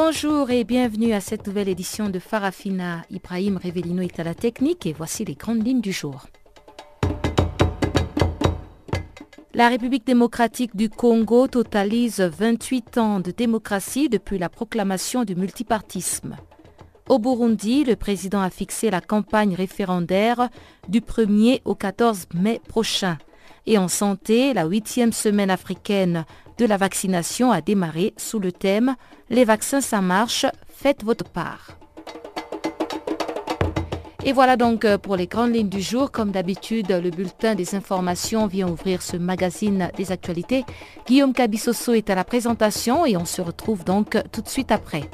Bonjour et bienvenue à cette nouvelle édition de Farafina. Ibrahim Revelino est à la technique et voici les grandes lignes du jour. La République démocratique du Congo totalise 28 ans de démocratie depuis la proclamation du multipartisme. Au Burundi, le président a fixé la campagne référendaire du 1er au 14 mai prochain. Et en santé, la huitième semaine africaine de la vaccination a démarré sous le thème Les vaccins ça marche, faites votre part. Et voilà donc euh, pour les grandes lignes du jour. Comme d'habitude, le bulletin des informations vient ouvrir ce magazine des actualités. Guillaume Cabissoso est à la présentation et on se retrouve donc tout de suite après.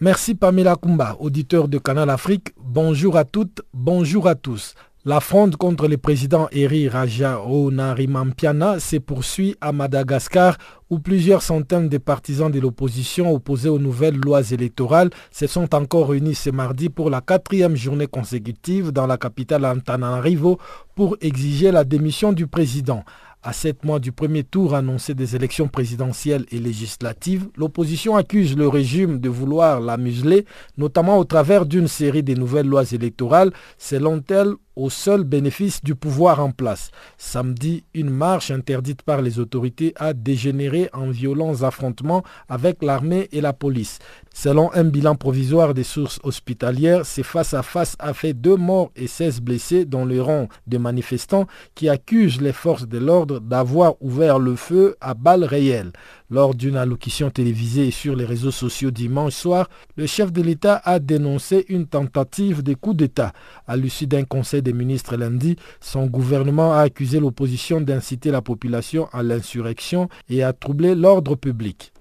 Merci Pamela Kumba, auditeur de Canal Afrique. Bonjour à toutes, bonjour à tous. La fronde contre le président Eri Rajaonarimampiana se poursuit à Madagascar où plusieurs centaines de partisans de l'opposition opposés aux nouvelles lois électorales se sont encore réunis ce mardi pour la quatrième journée consécutive dans la capitale Antananarivo pour exiger la démission du président. À sept mois du premier tour annoncé des élections présidentielles et législatives, l'opposition accuse le régime de vouloir la museler, notamment au travers d'une série de nouvelles lois électorales, selon elle au seul bénéfice du pouvoir en place. Samedi, une marche interdite par les autorités a dégénéré en violents affrontements avec l'armée et la police. Selon un bilan provisoire des sources hospitalières, ce face-à-face a fait deux morts et 16 blessés dans le rang de manifestants qui accusent les forces de l'ordre d'avoir ouvert le feu à balles réelles. Lors d'une allocution télévisée sur les réseaux sociaux dimanche soir, le chef de l'État a dénoncé une tentative de coup d'État. À l'issue d'un conseil des ministres lundi, son gouvernement a accusé l'opposition d'inciter la population à l'insurrection et à troubler l'ordre public.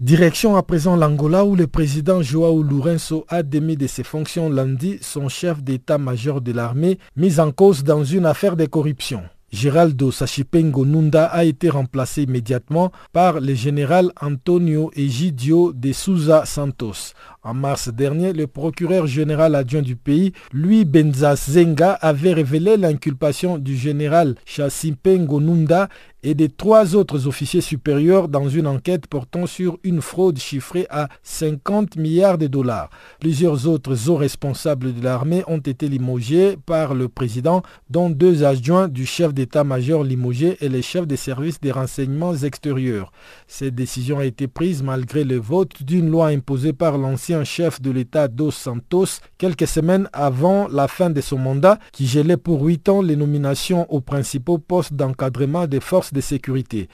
Direction à présent l'Angola où le président Joao Lourenço a démis de ses fonctions lundi son chef d'état-major de l'armée mis en cause dans une affaire de corruption. Geraldo Sachipengo Nunda a été remplacé immédiatement par le général Antonio Egidio de Souza Santos. En mars dernier, le procureur général adjoint du pays, Louis Benzazenga, avait révélé l'inculpation du général Chassipengo Nunda et des trois autres officiers supérieurs dans une enquête portant sur une fraude chiffrée à 50 milliards de dollars. Plusieurs autres hauts responsables de l'armée ont été limogés par le président, dont deux adjoints du chef d'état-major limogé et les chefs des services des renseignements extérieurs. Cette décision a été prise malgré le vote d'une loi imposée par l'ancien chef de l'État Dos Santos quelques semaines avant la fin de son mandat qui gelait pour huit ans les nominations aux principaux postes d'encadrement des forces de sécurité.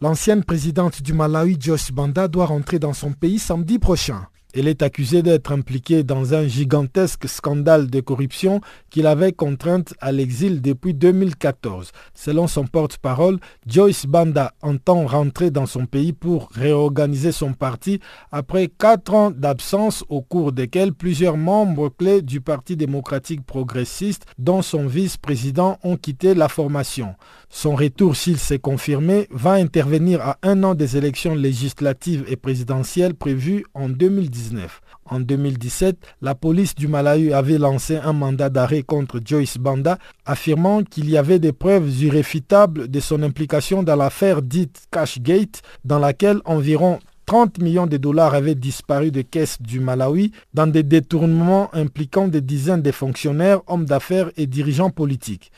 L'ancienne présidente du Malawi, Joyce Banda, doit rentrer dans son pays samedi prochain. Elle est accusée d'être impliquée dans un gigantesque scandale de corruption qui l'avait contrainte à l'exil depuis 2014. Selon son porte-parole, Joyce Banda entend rentrer dans son pays pour réorganiser son parti après quatre ans d'absence au cours desquels plusieurs membres clés du Parti démocratique progressiste, dont son vice-président, ont quitté la formation. Son retour, s'il s'est confirmé, va intervenir à un an des élections législatives et présidentielles prévues en 2019. En 2017, la police du Malawi avait lancé un mandat d'arrêt contre Joyce Banda, affirmant qu'il y avait des preuves irréfutables de son implication dans l'affaire dite Cashgate, dans laquelle environ 30 millions de dollars avaient disparu des caisses du Malawi dans des détournements impliquant des dizaines de fonctionnaires, hommes d'affaires et dirigeants politiques.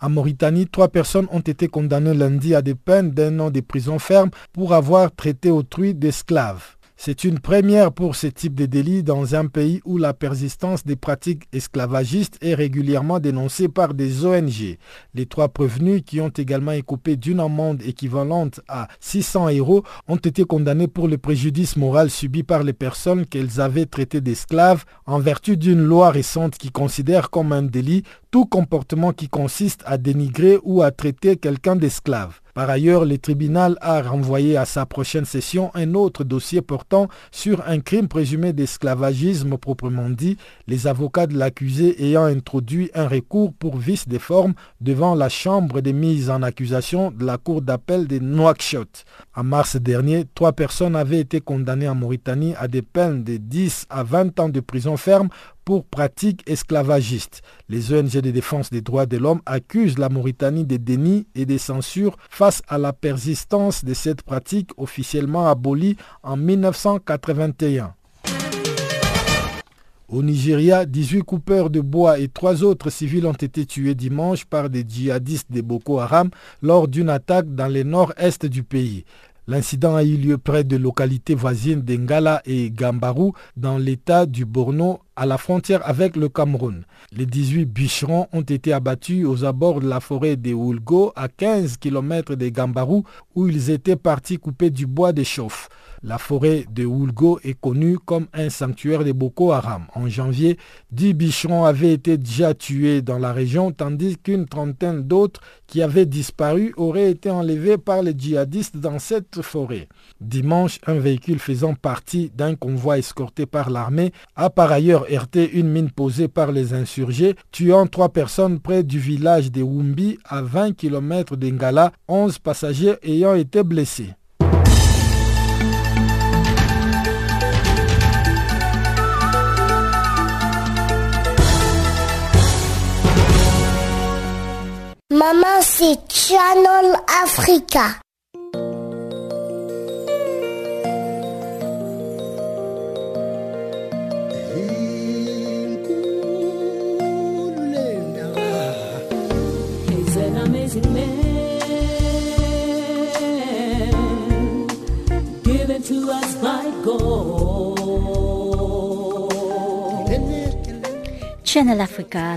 En Mauritanie, trois personnes ont été condamnées lundi à des peines d'un an de prison ferme pour avoir traité autrui d'esclaves. C'est une première pour ce type de délit dans un pays où la persistance des pratiques esclavagistes est régulièrement dénoncée par des ONG. Les trois prévenus qui ont également écopé d'une amende équivalente à 600 euros ont été condamnés pour le préjudice moral subi par les personnes qu'elles avaient traitées d'esclaves en vertu d'une loi récente qui considère comme un délit tout comportement qui consiste à dénigrer ou à traiter quelqu'un d'esclave. Par ailleurs, le tribunal a renvoyé à sa prochaine session un autre dossier portant sur un crime présumé d'esclavagisme proprement dit, les avocats de l'accusé ayant introduit un recours pour vice des formes devant la chambre des mises en accusation de la cour d'appel de Nouakchott. En mars dernier, trois personnes avaient été condamnées en Mauritanie à des peines de 10 à 20 ans de prison ferme pour pratiques esclavagistes. Les ONG de défense des droits de l'homme accusent la Mauritanie de déni et de censure face à la persistance de cette pratique officiellement abolie en 1981. Au Nigeria, 18 coupeurs de bois et trois autres civils ont été tués dimanche par des djihadistes de Boko Haram lors d'une attaque dans le nord-est du pays. L'incident a eu lieu près de localités voisines d'Engala et Gambarou dans l'état du Borno à la frontière avec le Cameroun. Les 18 bûcherons ont été abattus aux abords de la forêt de Oulgo à 15 km de Gambarou où ils étaient partis couper du bois de chauffe. La forêt de Oulgo est connue comme un sanctuaire de Boko Haram. En janvier, 10 bicherons avaient été déjà tués dans la région, tandis qu'une trentaine d'autres qui avaient disparu auraient été enlevés par les djihadistes dans cette forêt. Dimanche, un véhicule faisant partie d'un convoi escorté par l'armée a par ailleurs heurté une mine posée par les insurgés, tuant trois personnes près du village de Wumbi à 20 km d'Engala, 11 passagers ayant été blessés. Maman, c'est Channel Africa. Channel Africa.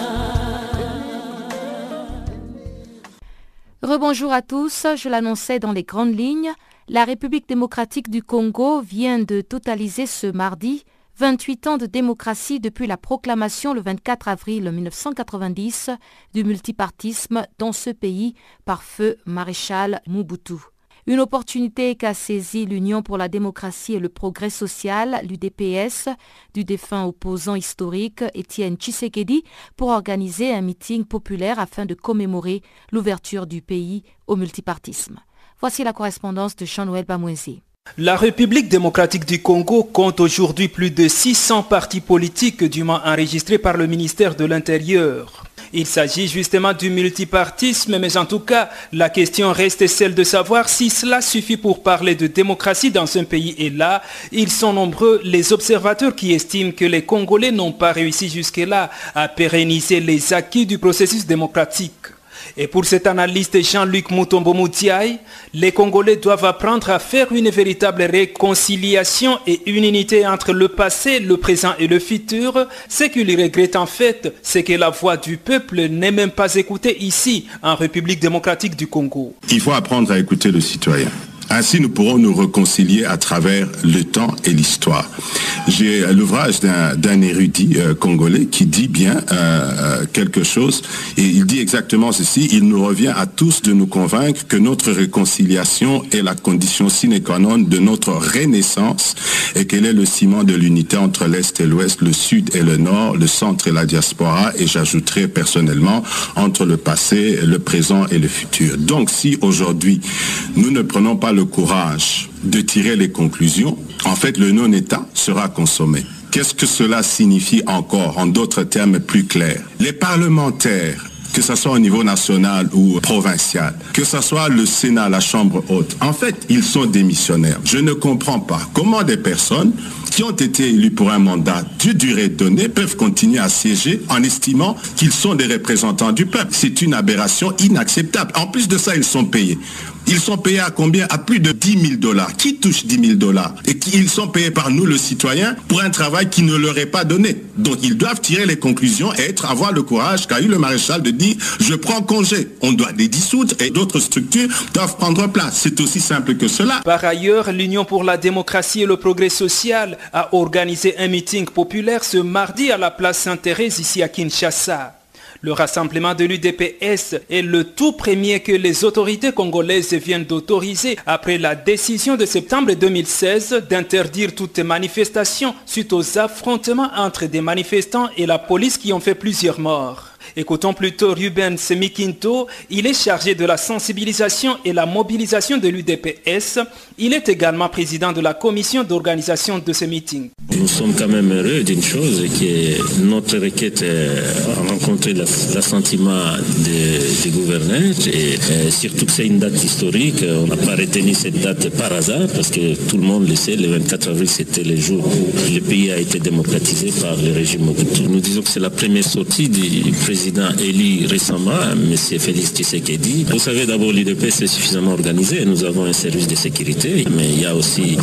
Rebonjour à tous, je l'annonçais dans les grandes lignes, la République démocratique du Congo vient de totaliser ce mardi 28 ans de démocratie depuis la proclamation le 24 avril 1990 du multipartisme dans ce pays par feu maréchal Mobutu. Une opportunité qu'a saisie l'Union pour la démocratie et le progrès social, l'UDPS, du défunt opposant historique Étienne Tshisekedi, pour organiser un meeting populaire afin de commémorer l'ouverture du pays au multipartisme. Voici la correspondance de Jean-Noël Bamouézi. La République démocratique du Congo compte aujourd'hui plus de 600 partis politiques dûment enregistrés par le ministère de l'Intérieur. Il s'agit justement du multipartisme, mais en tout cas, la question reste celle de savoir si cela suffit pour parler de démocratie dans un pays. Et là, ils sont nombreux les observateurs qui estiment que les Congolais n'ont pas réussi jusque-là à pérenniser les acquis du processus démocratique. Et pour cet analyste Jean-Luc Moutombo Moutiaï, les Congolais doivent apprendre à faire une véritable réconciliation et une unité entre le passé, le présent et le futur. Ce qu'ils regrettent en fait, c'est que la voix du peuple n'est même pas écoutée ici, en République démocratique du Congo. Il faut apprendre à écouter le citoyen. Ainsi, nous pourrons nous réconcilier à travers le temps et l'histoire. J'ai l'ouvrage d'un érudit euh, congolais qui dit bien euh, euh, quelque chose et il dit exactement ceci. Il nous revient à tous de nous convaincre que notre réconciliation est la condition sine qua non de notre renaissance et qu'elle est le ciment de l'unité entre l'Est et l'Ouest, le Sud et le Nord, le centre et la diaspora et j'ajouterai personnellement entre le passé, le présent et le futur. Donc si aujourd'hui nous ne prenons pas le courage de tirer les conclusions, en fait, le non-État sera consommé. Qu'est-ce que cela signifie encore, en d'autres termes plus clairs? Les parlementaires que ce soit au niveau national ou provincial, que ce soit le Sénat, la Chambre haute, en fait, ils sont démissionnaires. Je ne comprends pas comment des personnes qui ont été élus pour un mandat de durée donnée peuvent continuer à siéger en estimant qu'ils sont des représentants du peuple. C'est une aberration inacceptable. En plus de ça, ils sont payés. Ils sont payés à combien? À plus de 10 000 dollars. Qui touche 10 000 dollars? Et ils sont payés par nous, le citoyen, pour un travail qui ne leur est pas donné. Donc ils doivent tirer les conclusions et être, avoir le courage qu'a eu le maréchal de dire je prends congé. On doit les dissoudre et d'autres structures doivent prendre place. C'est aussi simple que cela. Par ailleurs, l'Union pour la démocratie et le progrès social a organisé un meeting populaire ce mardi à la place Sainte-Thérèse ici à Kinshasa. Le rassemblement de l'UDPS est le tout premier que les autorités congolaises viennent d'autoriser après la décision de septembre 2016 d'interdire toute manifestation suite aux affrontements entre des manifestants et la police qui ont fait plusieurs morts. Écoutons plutôt Ruben Semikinto. Il est chargé de la sensibilisation et la mobilisation de l'UDPS. Il est également président de la commission d'organisation de ce meeting. Nous sommes quand même heureux d'une chose qui est notre requête a rencontré l'assentiment des, gouverneurs et, surtout que c'est une date historique. On n'a pas retenu cette date par hasard parce que tout le monde le sait, le 24 avril c'était le jour où le pays a été démocratisé par le régime Mobutu. Nous disons que c'est la première sortie du président président élu récemment, M. Félix Tshisekedi. Vous savez, d'abord, l'IDP est suffisamment organisé. Nous avons un service de sécurité, mais il y a aussi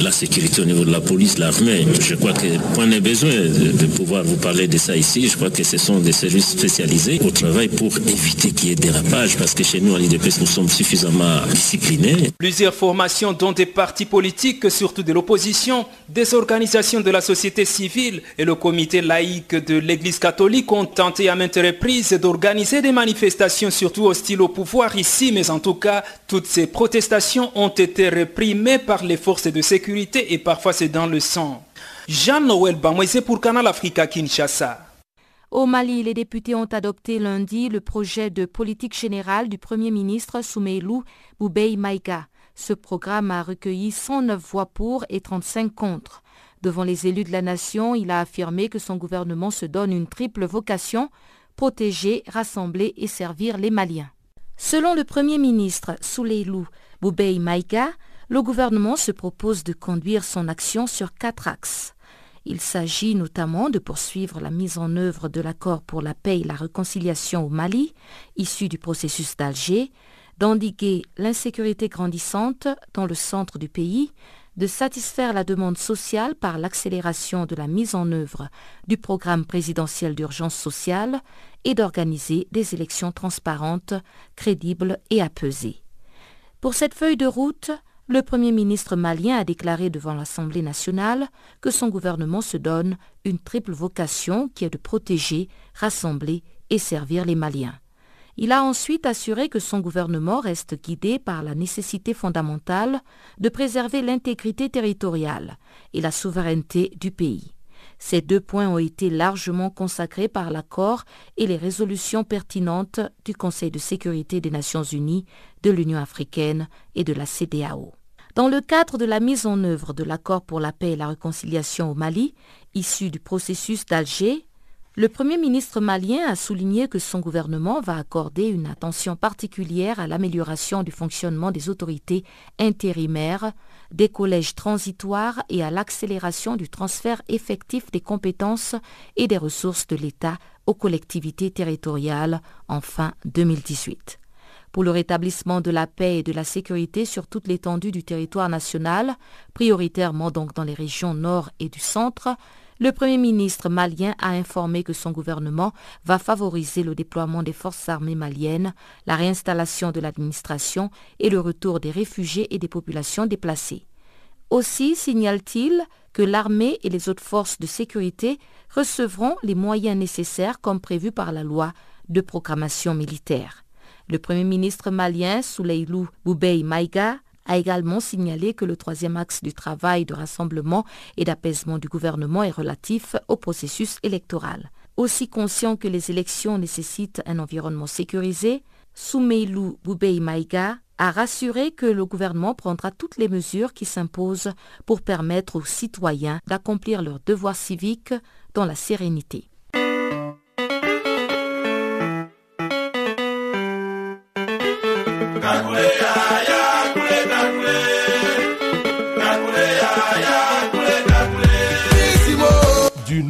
la sécurité au niveau de la police, l'armée. Je crois que point n'est besoin de, pouvoir vous parler de ça ici. Je crois que ce sont des services spécialisés au travail pour éviter qu'il y ait dérapage, parce que chez nous, à l'IDP, nous sommes suffisamment disciplinés. Plusieurs formations, dont des partis politiques, surtout de l'opposition, des organisations de la société civile et le comité laïque de l'Église catholique ont tenté à maintenir reprise d'organiser des manifestations surtout hostiles au pouvoir ici, mais en tout cas, toutes ces protestations ont été réprimées par les forces de sécurité et parfois c'est dans le sang. Jean-Noël Bamwese pour Canal Africa Kinshasa. Au Mali, les députés ont adopté lundi le projet de politique générale du Premier ministre Soumeilou Boubei Maïga. Ce programme a recueilli 109 voix pour et 35 contre. Devant les élus de la nation, il a affirmé que son gouvernement se donne une triple vocation protéger, rassembler et servir les Maliens. Selon le Premier ministre Souleilou Boubei Maïga, le gouvernement se propose de conduire son action sur quatre axes. Il s'agit notamment de poursuivre la mise en œuvre de l'accord pour la paix et la réconciliation au Mali, issu du processus d'Alger, d'endiguer l'insécurité grandissante dans le centre du pays, de satisfaire la demande sociale par l'accélération de la mise en œuvre du programme présidentiel d'urgence sociale et d'organiser des élections transparentes, crédibles et apaisées. Pour cette feuille de route, le Premier ministre malien a déclaré devant l'Assemblée nationale que son gouvernement se donne une triple vocation qui est de protéger, rassembler et servir les Maliens. Il a ensuite assuré que son gouvernement reste guidé par la nécessité fondamentale de préserver l'intégrité territoriale et la souveraineté du pays. Ces deux points ont été largement consacrés par l'accord et les résolutions pertinentes du Conseil de sécurité des Nations Unies, de l'Union africaine et de la CDAO. Dans le cadre de la mise en œuvre de l'accord pour la paix et la réconciliation au Mali, issu du processus d'Alger, le Premier ministre malien a souligné que son gouvernement va accorder une attention particulière à l'amélioration du fonctionnement des autorités intérimaires, des collèges transitoires et à l'accélération du transfert effectif des compétences et des ressources de l'État aux collectivités territoriales en fin 2018 pour le rétablissement de la paix et de la sécurité sur toute l'étendue du territoire national, prioritairement donc dans les régions nord et du centre, le Premier ministre malien a informé que son gouvernement va favoriser le déploiement des forces armées maliennes, la réinstallation de l'administration et le retour des réfugiés et des populations déplacées. Aussi signale-t-il que l'armée et les autres forces de sécurité recevront les moyens nécessaires comme prévu par la loi de programmation militaire. Le Premier ministre malien Souleilou Boubei Maïga a également signalé que le troisième axe du travail de rassemblement et d'apaisement du gouvernement est relatif au processus électoral. Aussi conscient que les élections nécessitent un environnement sécurisé, Soumeilou Boubei Maïga, a rassuré que le gouvernement prendra toutes les mesures qui s'imposent pour permettre aux citoyens d'accomplir leurs devoirs civiques dans la sérénité.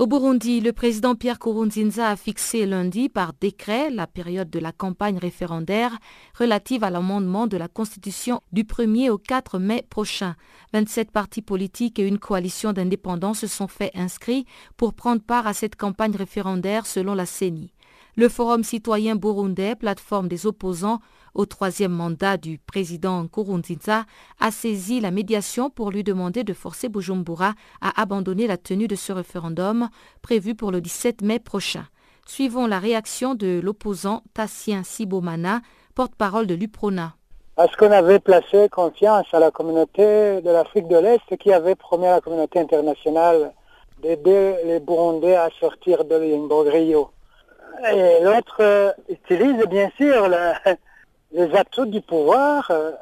Au Burundi, le président Pierre Kourounzinza a fixé lundi par décret la période de la campagne référendaire relative à l'amendement de la Constitution du 1er au 4 mai prochain. 27 partis politiques et une coalition d'indépendants se sont fait inscrits pour prendre part à cette campagne référendaire selon la CENI. Le Forum citoyen burundais, plateforme des opposants au troisième mandat du président Nkurunziza, a saisi la médiation pour lui demander de forcer Bujumbura à abandonner la tenue de ce référendum prévu pour le 17 mai prochain. Suivons la réaction de l'opposant Tassien Sibomana, porte-parole de l'UPRONA. Parce qu'on avait placé confiance à la communauté de l'Afrique de l'Est qui avait promis à la communauté internationale d'aider les Burundais à sortir de l'imbroglio. Et l'autre euh, utilise bien sûr le, les atouts du pouvoir euh,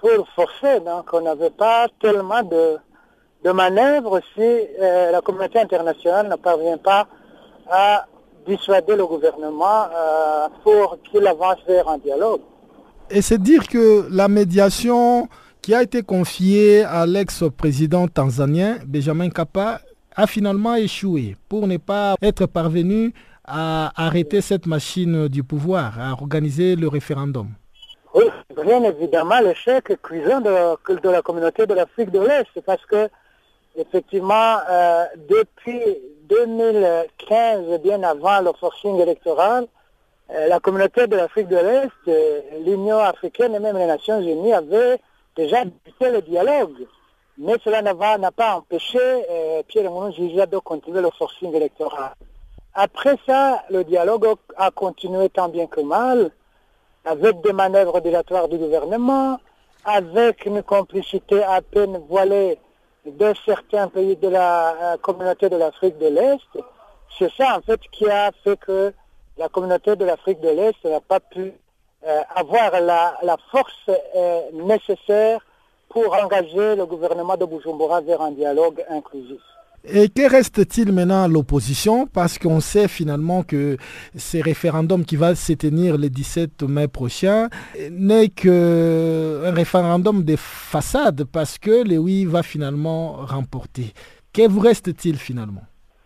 pour forcer. Donc on n'avait pas tellement de, manœuvres si euh, la communauté internationale ne parvient pas à dissuader le gouvernement euh, pour qu'il avance vers un dialogue. Et c'est dire que la médiation qui a été confiée à l'ex-président tanzanien Benjamin Kappa a finalement échoué pour ne pas être parvenu à arrêter cette machine du pouvoir, à organiser le référendum. Oui, bien évidemment l'échec cuisant de, de, la communauté de l'Afrique de l'Est, parce que effectivement, euh, depuis 2015, bien avant le forcing électoral, euh, la communauté de l'Afrique de l'Est, euh, l'Union africaine et même les Nations Unies avaient déjà débuté le dialogue. Mais cela n'a pas empêché Pierre Nkurunziza de continuer le forcing électoral. Après ça, le dialogue a continué tant bien que mal, avec des manœuvres dilatoires du gouvernement, avec une complicité à peine voilée de certains pays de la communauté de l'Afrique de l'Est. C'est ça, en fait, qui a fait que la communauté de l'Afrique de l'Est n'a pas pu euh, avoir la, la force euh, nécessaire pour engager le gouvernement de Bujumbura vers un dialogue inclusif. Et que reste-t-il maintenant à l'opposition? Parce qu'on sait finalement que ce référendum qui va se tenir le 17 mai prochain n'est qu'un référendum de façade parce que le oui va finalement remporter. Que vous reste-t-il finalement?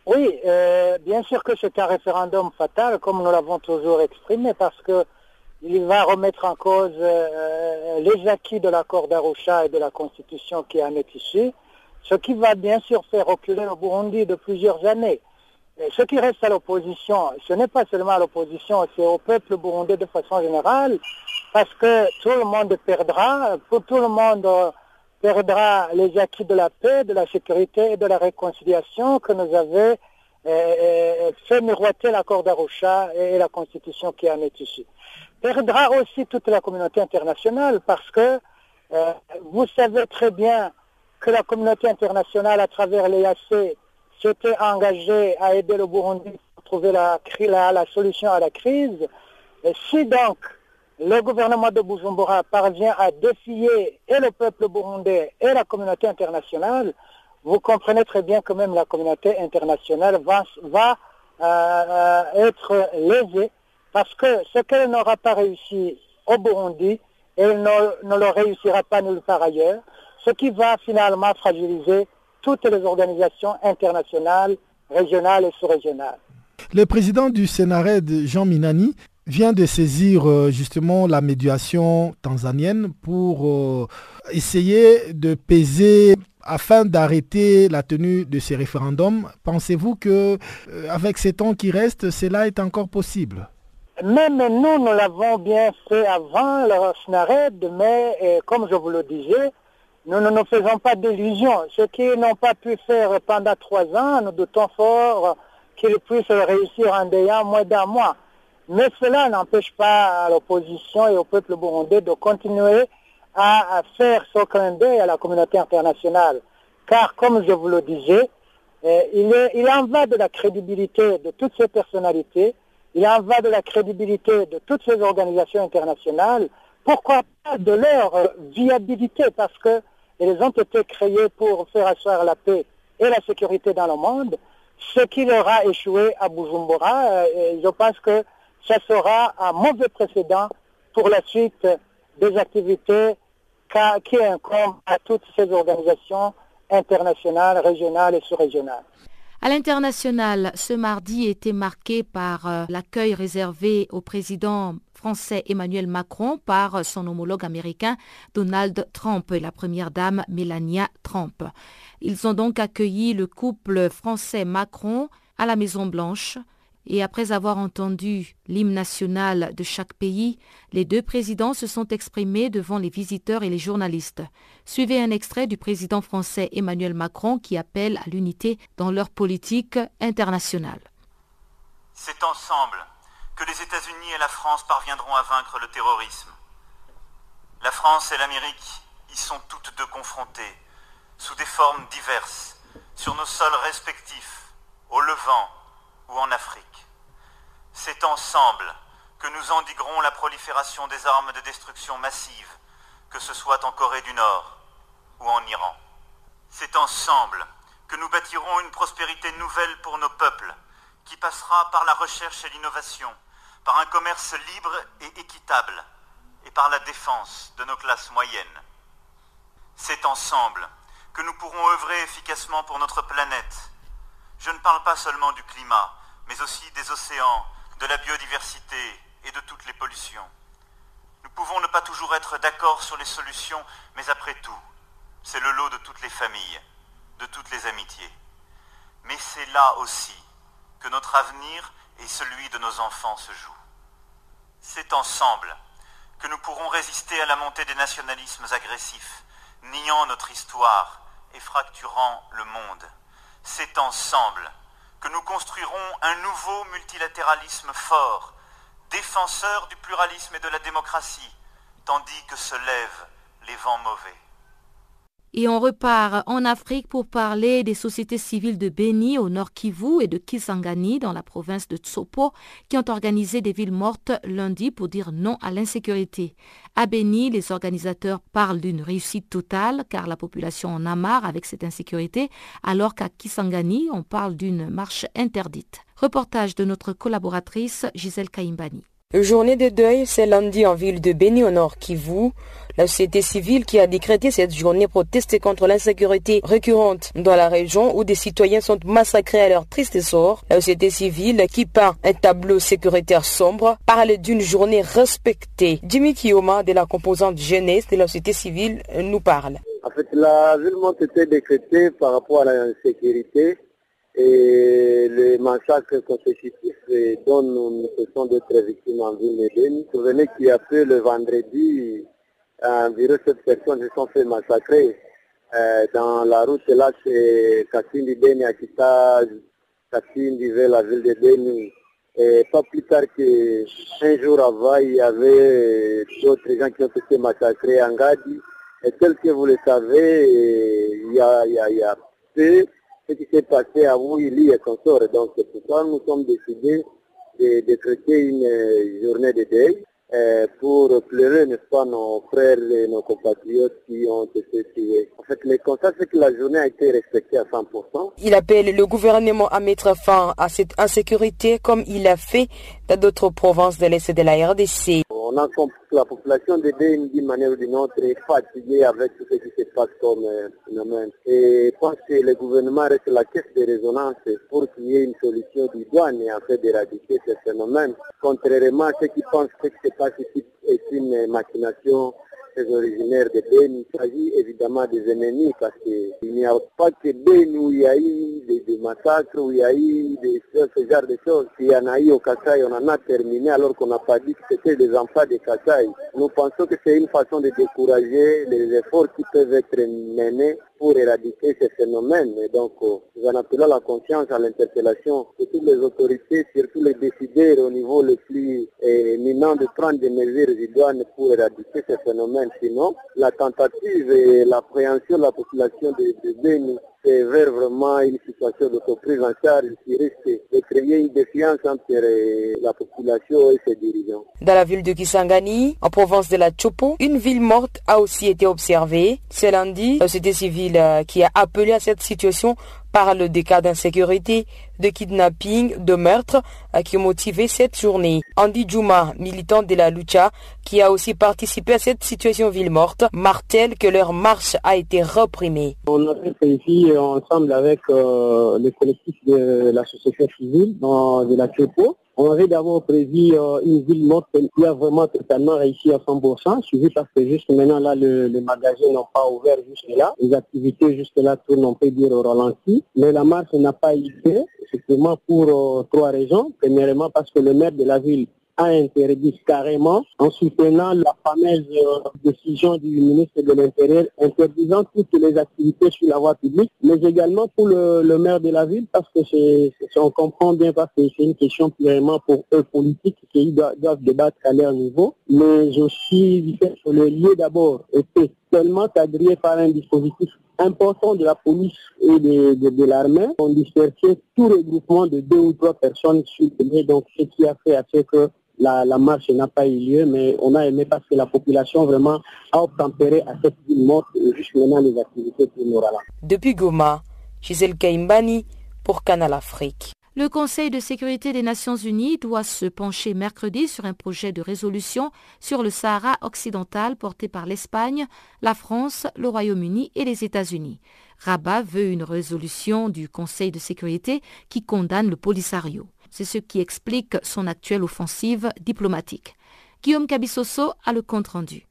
Oui, euh, bien sûr que c'est un référendum fatal, comme nous l'avons toujours exprimé, parce que il va remettre en cause euh, les acquis de l'accord d'Arusha et de la Constitution qui en est issue ce qui va bien sûr faire reculer le Burundi de plusieurs années. Ce qui reste à l'opposition, ce n'est pas seulement à l'opposition, c'est au peuple burundais de façon générale, parce que tout le monde perdra, tout le monde perdra les acquis de la paix, de la sécurité et de la réconciliation que nous avait euh, fait miroiter l'accord d'Arusha et la constitution qui en est issue. Perdra aussi toute la communauté internationale parce que euh, vous savez très bien que la communauté internationale, à travers l'EAC, s'était engagée à aider le Burundi pour trouver la, la, solution à la crise. Et si donc le gouvernement de Bujumbura parvient à défier et le peuple burundais et la communauté internationale, vous comprenez très bien que même la communauté internationale va, va euh, être lésée parce que ce qu'elle n'aura pas réussi au Burundi, elle ne le réussira pas nulle part ailleurs ce qui va finalement fragiliser toutes les organisations internationales, régionales et sous-régionales. Le président du Sénared, Jean Minani, vient de saisir euh, justement la médiation tanzanienne pour euh, essayer de peser afin d'arrêter la tenue de ces référendums. Pensez-vous que euh, avec ces temps qui restent, cela est encore possible? Même nous, nous l'avons bien fait avant le SNARED, mais comme je vous le disais, nous ne nous faisons pas d'illusions. Ceux qui n'ont pas pu faire pendant trois ans, nous doutons fort qu'ils puissent réussir en ayant moins d'un mois. Mais cela n'empêche pas à l'opposition et au peuple burundais de continuer à, faire ce clin d'œil à la communauté internationale. Car, comme je vous le disais, eh, il, est, il en va de la crédibilité de toutes ces personnalités, il en va de la crédibilité de toutes ces organisations internationales, pourquoi pas de leur viabilité, parce qu'elles ont été créées pour faire asseoir la paix et la sécurité dans le monde, ce qui leur a échoué à Bujumbura. Eh, je pense que ça sera un mauvais précédent pour la suite des activités qui incombent à toutes ces organisations internationales, régionales et sous-régionales. À l'international, ce mardi était marqué par euh, l'accueil réservé au président français Emmanuel Macron par son homologue américain Donald Trump et la première dame Melania Trump. Ils ont donc accueilli le couple français Macron à la Maison Blanche et après avoir entendu l'hymne national de chaque pays, les deux présidents se sont exprimés devant les visiteurs et les journalistes. Suivez un extrait du président français Emmanuel Macron qui appelle à l'unité dans leur politique internationale. C'est ensemble que les États-Unis et la France parviendront à vaincre le terrorisme. La France et l'Amérique y sont toutes deux confrontées, sous des formes diverses, sur nos sols respectifs, au Levant ou en Afrique. C'est ensemble que nous endiguerons la prolifération des armes de destruction massive, que ce soit en Corée du Nord ou en Iran. C'est ensemble que nous bâtirons une prospérité nouvelle pour nos peuples, qui passera par la recherche et l'innovation, par un commerce libre et équitable, et par la défense de nos classes moyennes. C'est ensemble que nous pourrons œuvrer efficacement pour notre planète. Je ne parle pas seulement du climat, mais aussi des océans, de la biodiversité et de toutes les pollutions. Nous pouvons ne pas toujours être d'accord sur les solutions, mais après tout, c'est le lot de toutes les familles, de toutes les amitiés. Mais c'est là aussi que notre avenir et celui de nos enfants se jouent. C'est ensemble que nous pourrons résister à la montée des nationalismes agressifs, niant notre histoire et fracturant le monde. C'est ensemble que nous construirons un nouveau multilatéralisme fort, défenseur du pluralisme et de la démocratie, tandis que se lèvent les vents mauvais. Et on repart en Afrique pour parler des sociétés civiles de Beni au nord Kivu et de Kisangani dans la province de Tsopo qui ont organisé des villes mortes lundi pour dire non à l'insécurité. À Beni, les organisateurs parlent d'une réussite totale car la population en a marre avec cette insécurité alors qu'à Kisangani, on parle d'une marche interdite. Reportage de notre collaboratrice Gisèle Kaimbani. Journée de deuil, c'est lundi en ville de Beni au nord Kivu. La société civile qui a décrété cette journée proteste contre l'insécurité récurrente dans la région où des citoyens sont massacrés à leur triste sort. La société civile qui peint un tableau sécuritaire sombre parle d'une journée respectée. Jimmy Kiyoma de la composante jeunesse de la société civile nous parle. En fait, la ville été décrétée par rapport à l'insécurité et le massacre consécutif dont nous faisons d'être victimes en ville de. Vous souvenez qu'il y a peu le vendredi, environ sept personnes se sont fait massacrer euh, dans la route là, c'est Kassindi Beni, Akita, Kassindi vers la ville de Beni. Et pas plus tard qu'un jour avant, il y avait d'autres gens qui ont été massacrés en Gadi. Et tel que vous le savez, il y a, il y a, il y a peu ce qui s'est passé à Wouili et consort. Donc c'est pourquoi nous sommes décidés de décréter une euh, journée de deuil euh, pour pleurer, n'est-ce pas, nos frères et nos compatriotes qui ont été tués. En fait, le constat, c'est que la journée a été respectée à 100%. Il appelle le gouvernement à mettre fin à cette insécurité comme il a fait dans d'autres provinces de l'Est de la RDC. On a compris que la population de Beni, d'une manière ou d'une autre, est fatiguée avec tout ce qui euh, phénomène. Et je pense que le gouvernement reste la caisse de résonance pour qu'il y ait une solution du douane et en fait d'éradiquer ce phénomène. Contrairement à ceux qui pensent que ce qui se passe ici est une machination les originaires de Ben. Il s'agit évidemment des ennemis parce qu'il n'y a pas que Ben où il y a eu des, massacres, où il y a eu des, ce genre de choses. Il y en a eu au Kassai, on en a terminé alors qu'on n'a pas dit que c'était des enfants de Kassai. Nous pensons que c'est une façon de décourager les efforts qui peuvent être menés pour éradiquer ces phénomènes. Et donc, euh, nous en appelons la conscience à l'interpellation de toutes les autorités, surtout les décideurs au niveau le plus éminent de prendre des mesures idoines pour éradiquer ces phénomènes. Sinon, la tentative et l'appréhension de la population de, de c'est vers vraiment une situation d'autoprise en charge qui risque de créer une défiance entre la population et ses dirigeants. Dans la ville de Kisangani, en province de la Chopo, une ville morte a aussi été observée. C'est lundi, la société civile euh, qui a appelé à cette situation parle des cas d'insécurité, de kidnapping, de meurtre euh, qui ont motivé cette journée. Andy Juma, militant de la lucha, qui a aussi participé à cette situation ville morte, martèle que leur marche a été reprimée. On a fait ici euh, ensemble avec euh, les collectifs de la société civile de la CEPO on avait d'abord prévu euh, une ville morte qui a vraiment totalement réussi à 100%, suivi parce que juste maintenant là, le, les magasins n'ont pas ouvert jusque là. Les activités jusque là tournent, on peut dire, au ralenti. Mais la marche n'a pas été, effectivement, pour euh, trois raisons. Premièrement, parce que le maire de la ville a interdit carrément en soutenant la fameuse euh, décision du ministre de l'Intérieur interdisant toutes les activités sur la voie publique, mais également pour le, maire de la ville parce que c'est, on comprend bien parce que c'est une question purement pour eux politiques qui doivent, débattre à leur niveau, mais aussi le lieu d'abord était tellement cadré par un dispositif important de la police et de, l'armée. On dispersait tout regroupement de deux ou trois personnes sur donc ce qui a fait à ce que la, marche n'a pas eu lieu, mais on a aimé parce que la population vraiment a obtempéré à cette ville morte juste les activités pour Depuis Goma, Gisèle Kaimbani pour Canal Afrique. Le Conseil de sécurité des Nations Unies doit se pencher mercredi sur un projet de résolution sur le Sahara occidental porté par l'Espagne, la France, le Royaume-Uni et les États-Unis. Rabat veut une résolution du Conseil de sécurité qui condamne le Polisario. C'est ce qui explique son actuelle offensive diplomatique. Guillaume Cabissoso a le compte rendu.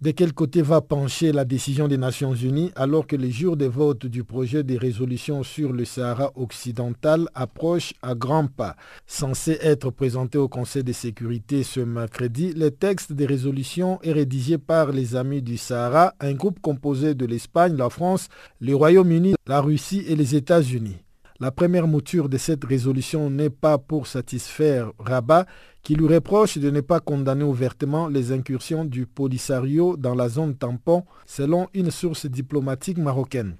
De quel côté va pencher la décision des Nations Unies alors que les jours de vote du projet de résolution sur le Sahara occidental approchent à grands pas? Censé être présenté au Conseil de sécurité ce mercredi, le texte de résolution est rédigé par les Amis du Sahara, un groupe composé de l'Espagne, la France, le Royaume-Uni, la Russie et les États-Unis. La première mouture de cette résolution n'est pas pour satisfaire Rabat, qui lui reproche de ne pas condamner ouvertement les incursions du Polisario dans la zone tampon, selon une source diplomatique marocaine.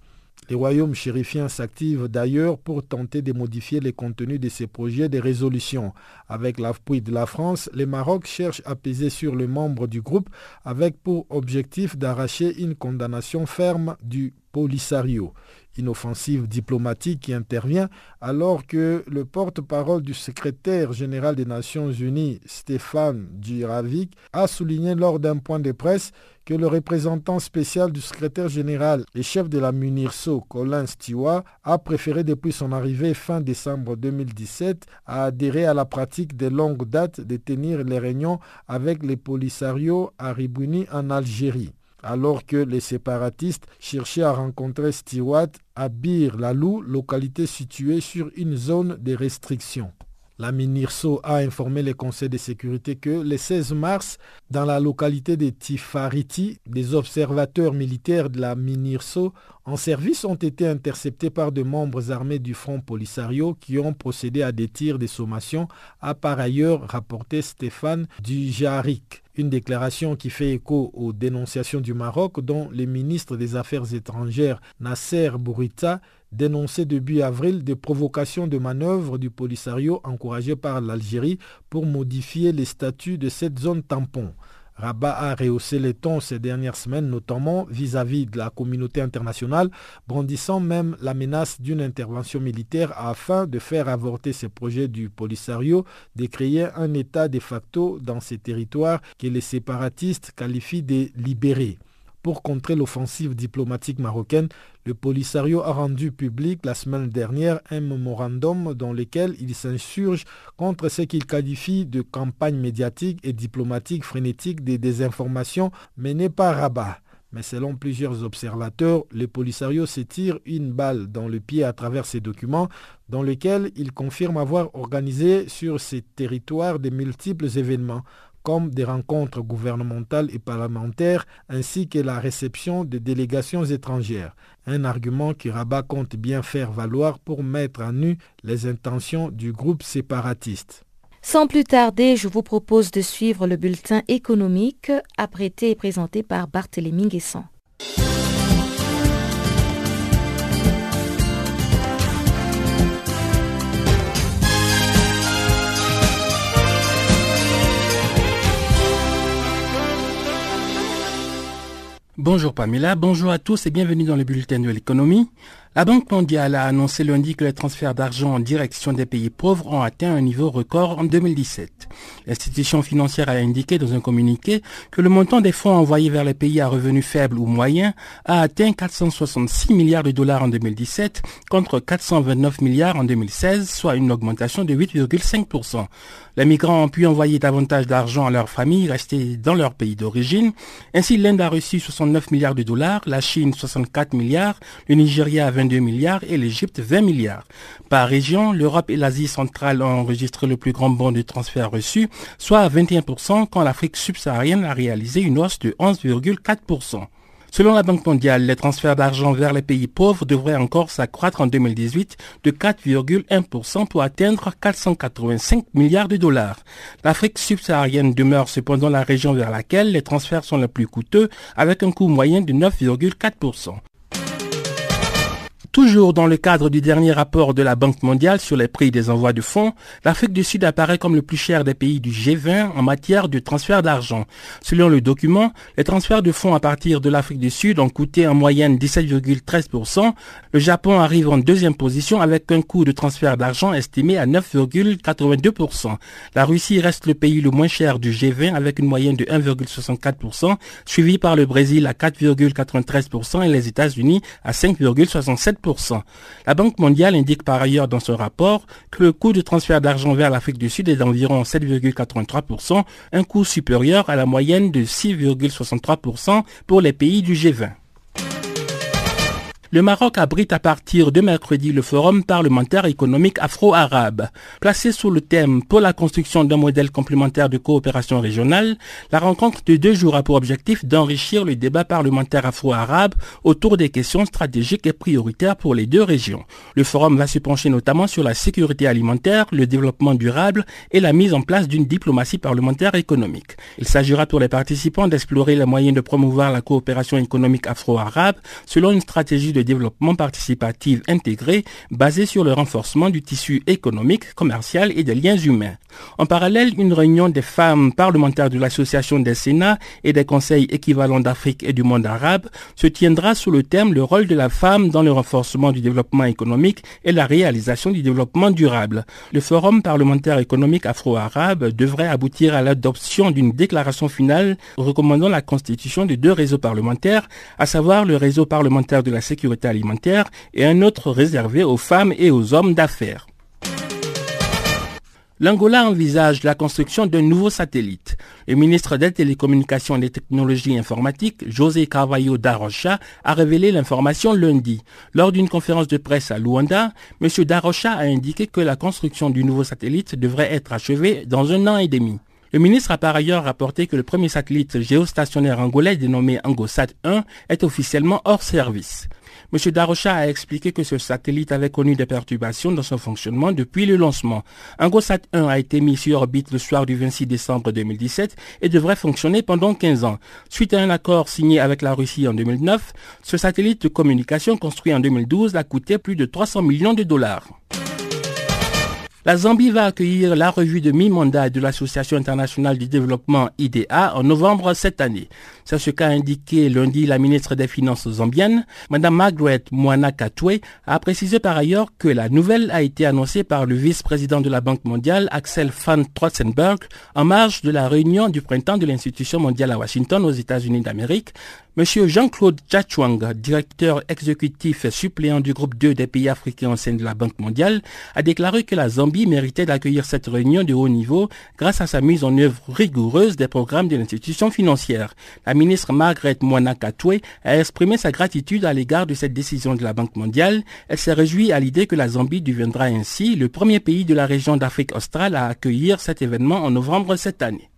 Les royaumes chérifiens s'activent d'ailleurs pour tenter de modifier les contenus de ces projets de résolution. Avec l'appui de la France, le Maroc cherche à peser sur les membres du groupe avec pour objectif d'arracher une condamnation ferme du Polisario une offensive diplomatique qui intervient alors que le porte-parole du secrétaire général des Nations Unies, Stéphane Djiravik, a souligné lors d'un point de presse que le représentant spécial du secrétaire général et chef de la MUNIRSO, Colin Stewart, a préféré depuis son arrivée fin décembre 2017 à adhérer à la pratique de longue date de tenir les réunions avec les polissarios à Ribouni en Algérie alors que les séparatistes cherchaient à rencontrer Stewart à Bir-Lalou, localité située sur une zone de restriction. La MINIRSO a informé le Conseil de sécurité que le 16 mars, dans la localité de Tifariti, des observateurs militaires de la MINIRSO en service ont été interceptés par des membres armés du Front Polisario qui ont procédé à des tirs de sommation, a par ailleurs rapporté Stéphane Dujarik. Une déclaration qui fait écho aux dénonciations du Maroc dont le ministre des Affaires étrangères Nasser Bourita dénonçait début avril des provocations de manœuvres du Polisario encouragées par l'Algérie pour modifier les statuts de cette zone tampon. Rabat a rehaussé les tons ces dernières semaines, notamment vis-à-vis de la communauté internationale, brandissant même la menace d'une intervention militaire afin de faire avorter ces projets du Polisario de créer un État de facto dans ces territoires que les séparatistes qualifient de libérés. Pour contrer l'offensive diplomatique marocaine, le Polisario a rendu public la semaine dernière un mémorandum dans lequel il s'insurge contre ce qu'il qualifie de campagne médiatique et diplomatique frénétique des désinformations menées par Rabat. Mais selon plusieurs observateurs, le Polisario se tire une balle dans le pied à travers ces documents dans lesquels il confirme avoir organisé sur ces territoires de multiples événements comme des rencontres gouvernementales et parlementaires, ainsi que la réception de délégations étrangères. Un argument que Rabat compte bien faire valoir pour mettre à nu les intentions du groupe séparatiste. Sans plus tarder, je vous propose de suivre le bulletin économique apprêté et présenté par Barthélémy Guessant. Bonjour Pamela, bonjour à tous et bienvenue dans le bulletin de l'économie. La Banque mondiale a annoncé lundi que les transferts d'argent en direction des pays pauvres ont atteint un niveau record en 2017. L'institution financière a indiqué dans un communiqué que le montant des fonds envoyés vers les pays à revenus faibles ou moyens a atteint 466 milliards de dollars en 2017 contre 429 milliards en 2016, soit une augmentation de 8,5%. Les migrants ont pu envoyer davantage d'argent à leurs familles restées dans leur pays d'origine. Ainsi, l'Inde a reçu 69 milliards de dollars, la Chine 64 milliards, le Nigeria 22 milliards et l'Égypte 20 milliards. Par région, l'Europe et l'Asie centrale ont enregistré le plus grand bond de transfert reçu, soit à 21% quand l'Afrique subsaharienne a réalisé une hausse de 11,4%. Selon la Banque mondiale, les transferts d'argent vers les pays pauvres devraient encore s'accroître en 2018 de 4,1% pour atteindre 485 milliards de dollars. L'Afrique subsaharienne demeure cependant la région vers laquelle les transferts sont les plus coûteux avec un coût moyen de 9,4%. Toujours dans le cadre du dernier rapport de la Banque mondiale sur les prix des envois de fonds, l'Afrique du Sud apparaît comme le plus cher des pays du G20 en matière de transfert d'argent. Selon le document, les transferts de fonds à partir de l'Afrique du Sud ont coûté en moyenne 17,13%. Le Japon arrive en deuxième position avec un coût de transfert d'argent estimé à 9,82%. La Russie reste le pays le moins cher du G20 avec une moyenne de 1,64%, suivi par le Brésil à 4,93% et les États-Unis à 5,67%. La Banque mondiale indique par ailleurs dans son rapport que le coût de transfert d'argent vers l'Afrique du Sud est d'environ 7,83%, un coût supérieur à la moyenne de 6,63% pour les pays du G20. Le Maroc abrite à partir de mercredi le Forum parlementaire économique afro-arabe. Placé sous le thème pour la construction d'un modèle complémentaire de coopération régionale, la rencontre de deux jours a pour objectif d'enrichir le débat parlementaire afro-arabe autour des questions stratégiques et prioritaires pour les deux régions. Le forum va se pencher notamment sur la sécurité alimentaire, le développement durable et la mise en place d'une diplomatie parlementaire économique. Il s'agira pour les participants d'explorer les moyens de promouvoir la coopération économique afro-arabe selon une stratégie de de développement participatif intégré basé sur le renforcement du tissu économique, commercial et des liens humains. En parallèle, une réunion des femmes parlementaires de l'Association des Sénats et des conseils équivalents d'Afrique et du monde arabe se tiendra sous le thème le rôle de la femme dans le renforcement du développement économique et la réalisation du développement durable. Le forum parlementaire économique afro-arabe devrait aboutir à l'adoption d'une déclaration finale recommandant la constitution de deux réseaux parlementaires, à savoir le réseau parlementaire de la sécurité et un autre réservé aux femmes et aux hommes d'affaires. L'Angola envisage la construction d'un nouveau satellite. Le ministre des Télécommunications et des Technologies informatiques, José Carvalho Darocha, a révélé l'information lundi. Lors d'une conférence de presse à Luanda, M. Darocha a indiqué que la construction du nouveau satellite devrait être achevée dans un an et demi. Le ministre a par ailleurs rapporté que le premier satellite géostationnaire angolais dénommé Angosat 1 est officiellement hors service. M. Darocha a expliqué que ce satellite avait connu des perturbations dans son fonctionnement depuis le lancement. Angosat 1 a été mis sur orbite le soir du 26 décembre 2017 et devrait fonctionner pendant 15 ans. Suite à un accord signé avec la Russie en 2009, ce satellite de communication construit en 2012 a coûté plus de 300 millions de dollars. La Zambie va accueillir la revue de mi-mandat de l'Association internationale du développement IDA en novembre cette année. C'est ce qu'a indiqué lundi la ministre des Finances zambienne. Madame Margaret Mwana Katwe a précisé par ailleurs que la nouvelle a été annoncée par le vice-président de la Banque mondiale, Axel van Trotzenberg, en marge de la réunion du printemps de l'institution mondiale à Washington aux États-Unis d'Amérique. Monsieur Jean-Claude Tchatchwang, directeur exécutif suppléant du groupe 2 des pays africains au sein de la Banque mondiale, a déclaré que la Zambie méritait d'accueillir cette réunion de haut niveau grâce à sa mise en œuvre rigoureuse des programmes de l'institution financière. La ministre Margaret Mwana Katwe a exprimé sa gratitude à l'égard de cette décision de la Banque mondiale. Elle s'est réjouie à l'idée que la Zambie deviendra ainsi le premier pays de la région d'Afrique australe à accueillir cet événement en novembre cette année.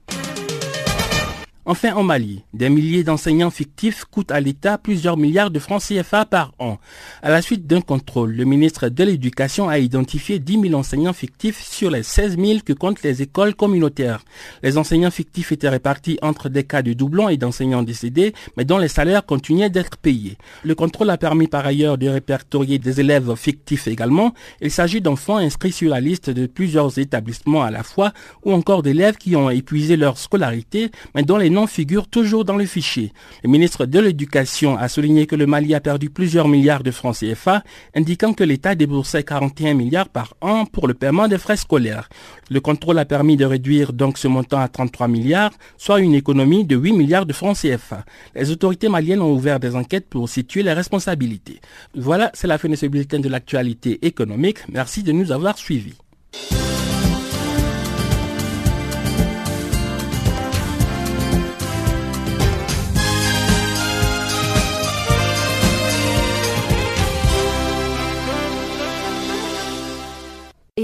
Enfin, en Mali, des milliers d'enseignants fictifs coûtent à l'État plusieurs milliards de francs CFA par an. À la suite d'un contrôle, le ministre de l'Éducation a identifié 10 000 enseignants fictifs sur les 16 000 que comptent les écoles communautaires. Les enseignants fictifs étaient répartis entre des cas de doublons et d'enseignants décédés, mais dont les salaires continuaient d'être payés. Le contrôle a permis par ailleurs de répertorier des élèves fictifs également. Il s'agit d'enfants inscrits sur la liste de plusieurs établissements à la fois, ou encore d'élèves qui ont épuisé leur scolarité, mais dont les noms figure toujours dans le fichier. Le ministre de l'Éducation a souligné que le Mali a perdu plusieurs milliards de francs CFA, indiquant que l'État déboursait 41 milliards par an pour le paiement des frais scolaires. Le contrôle a permis de réduire donc ce montant à 33 milliards, soit une économie de 8 milliards de francs CFA. Les autorités maliennes ont ouvert des enquêtes pour situer les responsabilités. Voilà, c'est la fin de ce bulletin de l'actualité économique. Merci de nous avoir suivis.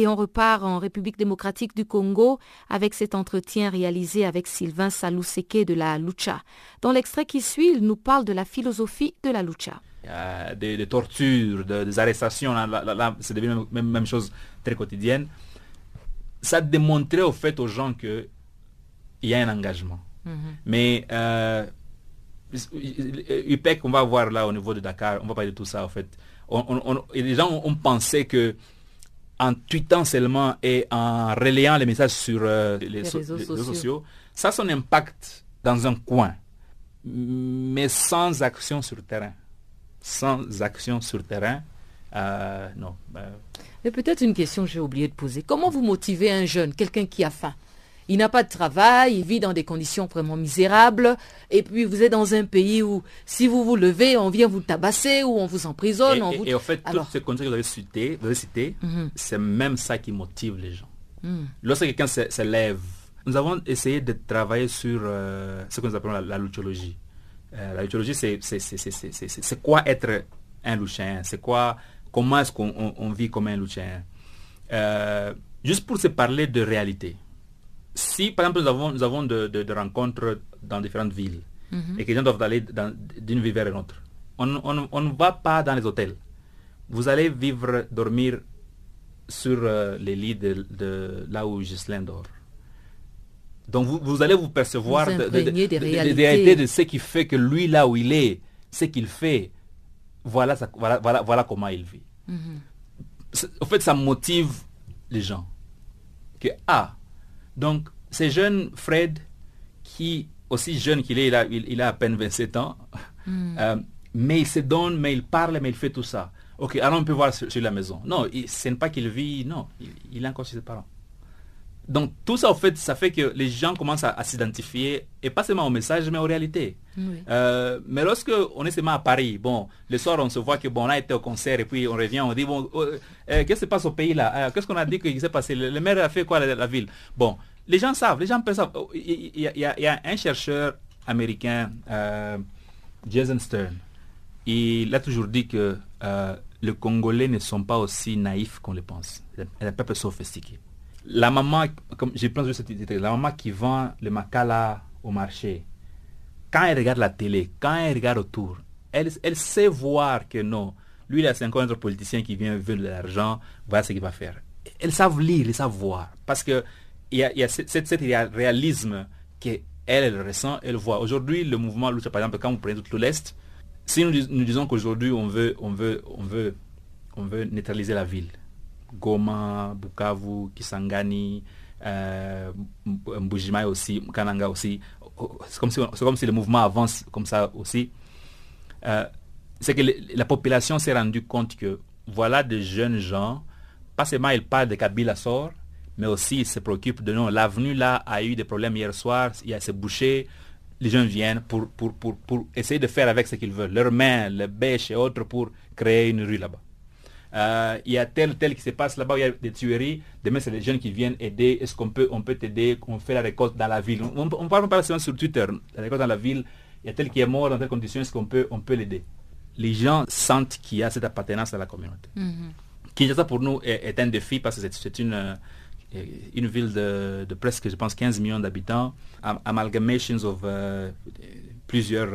Et on repart en République démocratique du Congo avec cet entretien réalisé avec Sylvain Saluseke de la Lucha. Dans l'extrait qui suit, il nous parle de la philosophie de la Lucha. des, des, tortures, des arrestations, là, là, là c'est devenu même, même chose très quotidienne. Ça démontrait au fait aux gens qu'il y a un engagement. Mm -hmm. Mais euh, UPEC, on va voir là au niveau de Dakar, on va parler de tout ça en fait. On, on, les gens ont pensé que en tweetant seulement et en relayant les messages sur euh, les, Les so- réseaux les sociaux. sociaux, ça a son impact dans un coin, mais sans action sur le terrain. Sans action sur le terrain, euh, non. ben, Mais peut-être une question que j'ai oublié de poser. Comment vous motivez un jeune, quelqu'un qui a faim? Il n'a pas de travail, il vit dans des conditions vraiment misérables, et puis vous êtes dans un pays où si vous vous levez, on vient vous tabasser ou on vous emprisonne. et, on et- vous- et en fait, Alors, toutes ces conditions que vous avez citées, Mhm. c'est même ça qui motive les gens. Hmm. Lorsque quelqu'un se, se lève, nous avons essayé de travailler sur euh, ce que nous appelons la, la luchologie. Euh, la luchologie, c'est quoi être un luchéen C'est quoi Comment est-ce qu'on on- on vit comme un luchéen Euh, Juste pour se parler de réalité. Si, par exemple, nous avons, nous avons de, de- de rencontres dans différentes villes Mhm. et que les gens doivent aller d'une ville vers une autre, on, on- on ne va pas dans les hôtels. Vous allez vivre, dormir sur euh, les lits de, de là où Ghislain dort. Donc vous, vous allez vous percevoir Vous des de- de- réalités. de ce qui fait que lui, là où il est, ce qu'il fait, voilà, ça- voilà, voilà, voilà comment il vit. C'est- En fait, ça motive les gens. Que, ah, donc, ce jeune Fred, qui, aussi jeune qu'il est, il a, il, il a à peine 27 ans, Mm. euh, mais il se donne, mais il parle, mais il fait tout ça. Ok, alors on peut voir sur, sur la maison. Non, ce n'est pas qu'il vit, non, il, il est encore chez ses parents. Donc tout ça, en fait, ça fait que les gens commencent à, à s'identifier, et pas seulement au message, mais aux réalités. Oui. Euh, mais lorsque on est seulement à Paris, bon, le soir on se voit que bon, on a été au concert et puis on revient, on dit bon, euh, euh, qu'est-ce qui se passe au pays là? Qu'est-ce qu'on a dit qu'il s'est passé? Le, le maire a fait quoi la, la ville? Bon, les gens savent, les gens peuvent savoir. Oh, Il y, a- y y un chercheur américain, Jason Stern, il a toujours dit que les Congolais ne sont pas aussi naïfs qu'on le pense. C'est un peuple sophistiqué. La maman, j'ai plein de la maman qui vend le macala au marché, quand elle regarde la télé, quand elle regarde autour, elle, sait voir que non, lui, il a 50 autres politiciens qui viennent veulent de l'argent, voilà ce qu'il va faire. Elles savent lire, elles savent voir. Parce que il y a, y a cette réalisme qu'elle, elle ressent, elle voit. Aujourd'hui, le mouvement par exemple, quand vous prenez tout l'Est, si nous, nous disons qu'aujourd'hui, on veut, on, veut, on, veut, on veut neutraliser la ville, Goma, Bukavu, Kisangani, euh, aussi, Kananga aussi. C'est comme, si, le mouvement avance comme ça aussi. Euh, c'est que la population s'est rendue compte que voilà des jeunes gens, pas seulement ils parlent de Kabila sort, mais aussi ils se préoccupent de nous. L'avenue là a eu des problèmes hier soir, il y a ces bouchées, les gens viennent pour, pour, pour, pour essayer de faire avec ce qu'ils veulent, leurs mains, les bêches et autres pour créer une rue là-bas. Euh, il y a tel, tel qui se passe là-bas, il y a des tueries. Demain, c'est les jeunes qui viennent aider. Est-ce qu'on peut, on peut t'aider? On fait la récolte dans la ville. On ne parle pas seulement sur Twitter. La récolte dans la ville, il y a tel qui est mort dans telle condition. Est-ce qu'on peut, on peut l'aider? Les gens sentent qu'il y a cette appartenance à la communauté. Mm -hmm. Kinshasa, pour nous, est, un défi parce que c'est une, euh, une ville de, presque, je pense, 15 millions d'habitants. Amalgamations of euh, plusieurs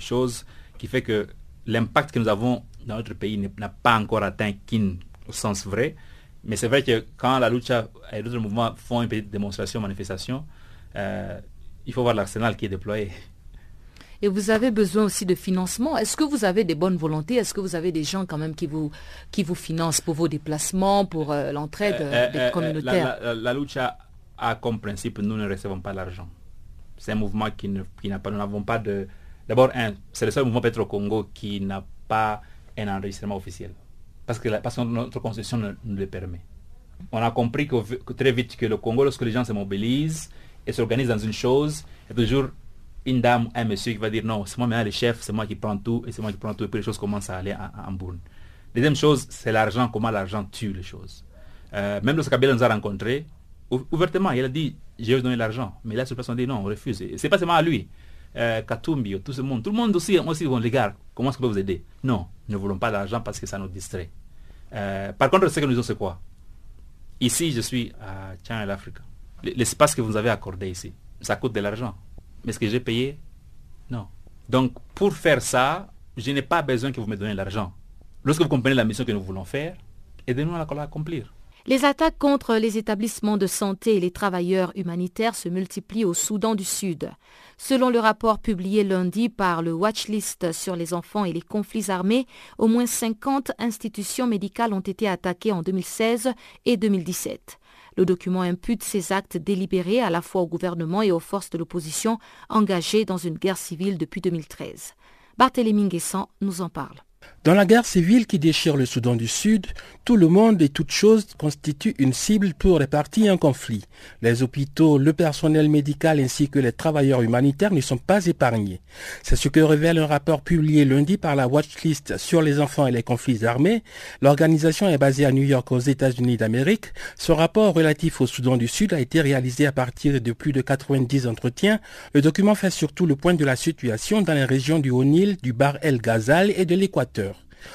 choses qui fait que l'impact que nous avons notre pays n'a pas encore atteint Kin au sens vrai. Mais c'est vrai que quand la lucha et d'autres mouvements font une petite démonstration, manifestation, euh, il faut voir l'arsenal qui est déployé. Et vous avez besoin aussi de financement. Est-ce que vous avez des bonnes volontés? Est-ce que vous avez des gens quand même qui vous, qui vous financent pour vos déplacements, pour euh, l'entraide euh, des communautaires? la, la, lucha a comme principe, nous ne recevons pas l'argent. C'est un mouvement qui n'a qui pas, nous n'avons pas de... D'abord, c'est le seul mouvement peut-être au Congo qui n'a pas un enregistrement officiel. Parce que, la, parce que notre constitution nous, le permet. On a compris que, très vite que le Congo, lorsque les gens se mobilisent et s'organisent dans une chose, il y a toujours une dame, un monsieur qui va dire non, c'est moi maintenant le chef, c'est moi qui prends tout, et c'est moi qui prends tout, et puis les choses commencent à aller en, en bourne. Deuxième chose, c'est l'argent, comment l'argent tue les choses. Euh, même lorsque Kabila nous a rencontrés, ouvertement, il a dit, je vais donner l'argent. Mais là, sur place, on dit non, on refuse. C'est pas seulement à lui. Euh, Katumbi, tout ce monde, tout le monde aussi, aussi vont, les comment est-ce qu'on peut vous aider? Non, nous ne voulons pas d'argent parce que ça nous distrait. Euh, par contre, ce que nous disons, c'est quoi? Ici, je suis à Channel Africa. L'espace que vous avez accordé ici, ça coûte de l'argent. Mais est-ce que j'ai payé? Non. Donc, pour faire ça, je n'ai pas besoin que vous me donniez l'argent. Lorsque vous comprenez la mission que nous voulons faire, aidez-nous à l'accomplir. Les attaques contre les établissements de santé et les travailleurs humanitaires se multiplient au Soudan du Sud. Selon le rapport publié lundi par le Watchlist sur les enfants et les conflits armés, au moins 50 institutions médicales ont été attaquées en 2016 et 2017. Le document impute ces actes délibérés à la fois au gouvernement et aux forces de l'opposition engagées dans une guerre civile depuis 2013. Barthélémy Nguessan nous en parle. Dans la guerre civile qui déchire le Soudan du Sud, tout le monde et toute chose constituent une cible pour les parties en conflit. Les hôpitaux, le personnel médical ainsi que les travailleurs humanitaires ne sont pas épargnés. C'est ce que révèle un rapport publié lundi par la Watchlist sur les enfants et les conflits armés. L'organisation est basée à New York aux États-Unis d'Amérique. Ce rapport relatif au Soudan du Sud a été réalisé à partir de plus de 90 entretiens. Le document fait surtout le point de la situation dans les régions du Haut-Nil, du Bar El Ghazal et de l'Équateur.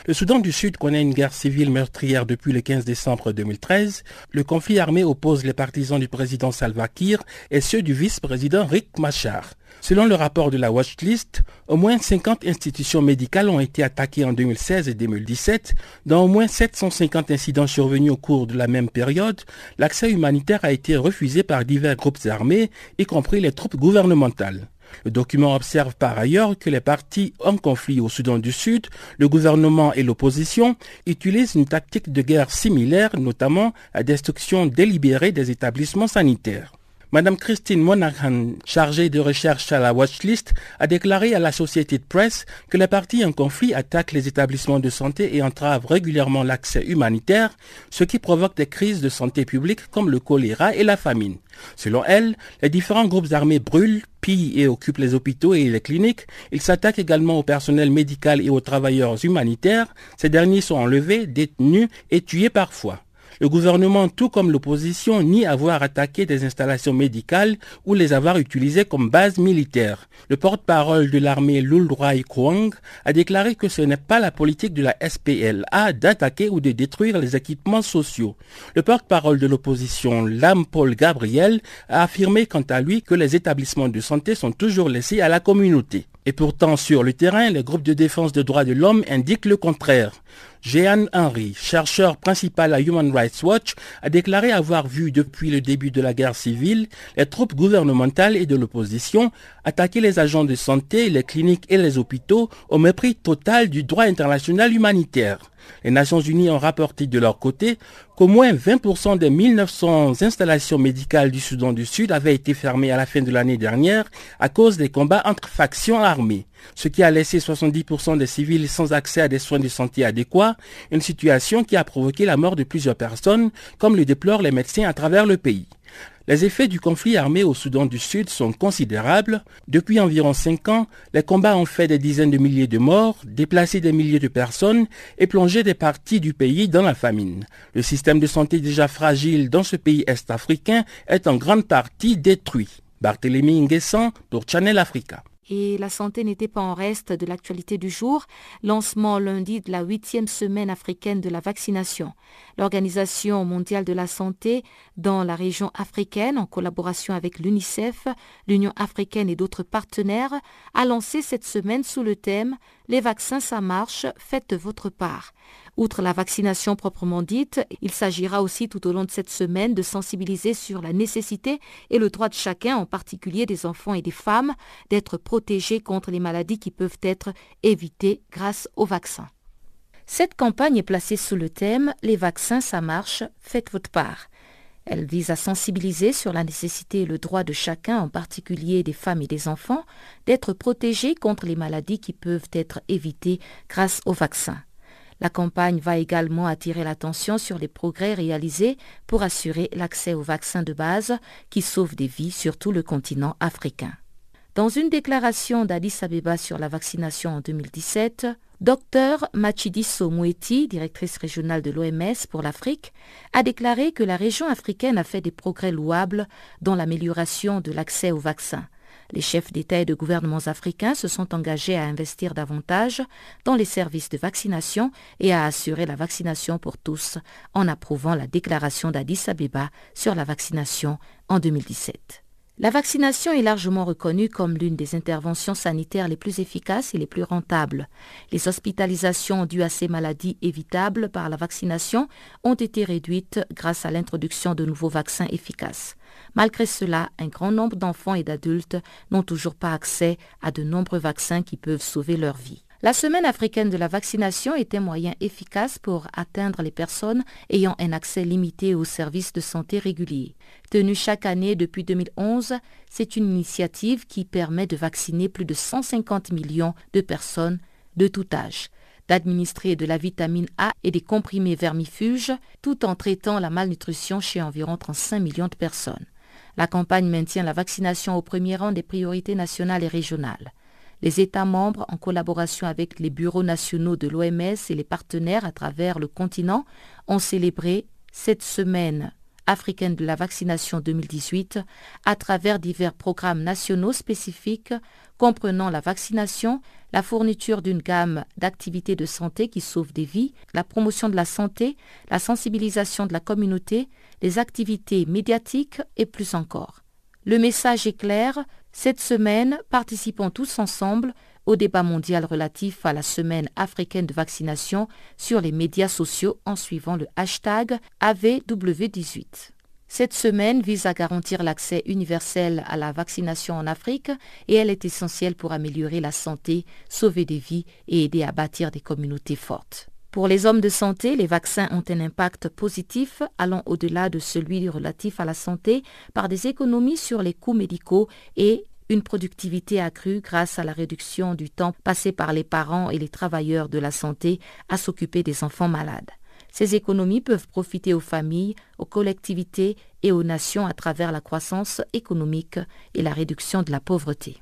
Le Soudan du Sud connaît une guerre civile meurtrière depuis le 15 décembre 2013. Le conflit armé oppose les partisans du président Salva Kiir et ceux du vice-président Rick Machar. Selon le rapport de la Watchlist, au moins 50 institutions médicales ont été attaquées en 2016 et 2017. Dans au moins 750 incidents survenus au cours de la même période, l'accès humanitaire a été refusé par divers groupes armés, y compris les troupes gouvernementales. Le document observe par ailleurs que les partis en conflit au Soudan du Sud, le gouvernement et l'opposition, utilisent une tactique de guerre similaire, notamment la destruction délibérée des établissements sanitaires. Madame Christine Monaghan, chargée de recherche à la Watchlist, a déclaré à la Société de Presse que les partis en conflit attaquent les établissements de santé et entravent régulièrement l'accès humanitaire, ce qui provoque des crises de santé publique comme le choléra et la famine. Selon elle, les différents groupes armés brûlent, pillent et occupent les hôpitaux et les cliniques. Ils s'attaquent également au personnel médical et aux travailleurs humanitaires. Ces derniers sont enlevés, détenus et tués parfois. Le gouvernement, tout comme l'opposition, nie avoir attaqué des installations médicales ou les avoir utilisées comme base militaire. Le porte-parole de l'armée Lulroy Kwang a déclaré que ce n'est pas la politique de la SPLA d'attaquer ou de détruire les équipements sociaux. Le porte-parole de l'opposition, Lam Paul Gabriel, a affirmé quant à lui que les établissements de santé sont toujours laissés à la communauté. Et pourtant, sur le terrain, les groupes de défense des droits de l'homme indiquent le contraire. Jean Henry, chercheur principal à Human Rights Watch, a déclaré avoir vu depuis le début de la guerre civile les troupes gouvernementales et de l'opposition attaquer les agents de santé, les cliniques et les hôpitaux au mépris total du droit international humanitaire. Les Nations Unies ont rapporté de leur côté qu'au moins 20% des 1900 installations médicales du Soudan du Sud avaient été fermées à la fin de l'année dernière à cause des combats entre factions armées, ce qui a laissé 70% des civils sans accès à des soins de santé adéquats, une situation qui a provoqué la mort de plusieurs personnes, comme le déplorent les médecins à travers le pays. Les effets du conflit armé au Soudan du Sud sont considérables. Depuis environ cinq ans, les combats ont fait des dizaines de milliers de morts, déplacé des milliers de personnes et plongé des parties du pays dans la famine. Le système de santé déjà fragile dans ce pays est-africain est en grande partie détruit. Barthélémy Nguessan pour Channel Africa et la santé n'était pas en reste de l'actualité du jour. Lancement lundi de la huitième semaine africaine de la vaccination. L'Organisation mondiale de la santé dans la région africaine, en collaboration avec l'UNICEF, l'Union africaine et d'autres partenaires, a lancé cette semaine sous le thème Les vaccins, ça marche, faites votre part. Outre la vaccination proprement dite, il s'agira aussi tout au long de cette semaine de sensibiliser sur la nécessité et le droit de chacun, en particulier des enfants et des femmes, d'être protégés contre les maladies qui peuvent être évitées grâce aux vaccins. Cette campagne est placée sous le thème Les vaccins, ça marche, faites votre part. Elle vise à sensibiliser sur la nécessité et le droit de chacun, en particulier des femmes et des enfants, d'être protégés contre les maladies qui peuvent être évitées grâce aux vaccins. La campagne va également attirer l'attention sur les progrès réalisés pour assurer l'accès aux vaccins de base qui sauvent des vies sur tout le continent africain. Dans une déclaration d'Addis Abeba sur la vaccination en 2017, Dr Machidiso Moueti, directrice régionale de l'OMS pour l'Afrique, a déclaré que la région africaine a fait des progrès louables dans l'amélioration de l'accès aux vaccins. Les chefs d'État et de gouvernements africains se sont engagés à investir davantage dans les services de vaccination et à assurer la vaccination pour tous en approuvant la déclaration d'Addis Abeba sur la vaccination en 2017. La vaccination est largement reconnue comme l'une des interventions sanitaires les plus efficaces et les plus rentables. Les hospitalisations dues à ces maladies évitables par la vaccination ont été réduites grâce à l'introduction de nouveaux vaccins efficaces. Malgré cela, un grand nombre d'enfants et d'adultes n'ont toujours pas accès à de nombreux vaccins qui peuvent sauver leur vie. La semaine africaine de la vaccination est un moyen efficace pour atteindre les personnes ayant un accès limité aux services de santé réguliers. Tenue chaque année depuis 2011, c'est une initiative qui permet de vacciner plus de 150 millions de personnes de tout âge d'administrer de la vitamine A et des comprimés vermifuges, tout en traitant la malnutrition chez environ 35 millions de personnes. La campagne maintient la vaccination au premier rang des priorités nationales et régionales. Les États membres, en collaboration avec les bureaux nationaux de l'OMS et les partenaires à travers le continent, ont célébré cette semaine africaine de la vaccination 2018 à travers divers programmes nationaux spécifiques comprenant la vaccination, la fourniture d'une gamme d'activités de santé qui sauvent des vies, la promotion de la santé, la sensibilisation de la communauté, les activités médiatiques et plus encore. Le message est clair, cette semaine, participons tous ensemble au débat mondial relatif à la semaine africaine de vaccination sur les médias sociaux en suivant le hashtag AVW18. Cette semaine vise à garantir l'accès universel à la vaccination en Afrique et elle est essentielle pour améliorer la santé, sauver des vies et aider à bâtir des communautés fortes. Pour les hommes de santé, les vaccins ont un impact positif allant au-delà de celui relatif à la santé par des économies sur les coûts médicaux et une productivité accrue grâce à la réduction du temps passé par les parents et les travailleurs de la santé à s'occuper des enfants malades. Ces économies peuvent profiter aux familles, aux collectivités et aux nations à travers la croissance économique et la réduction de la pauvreté.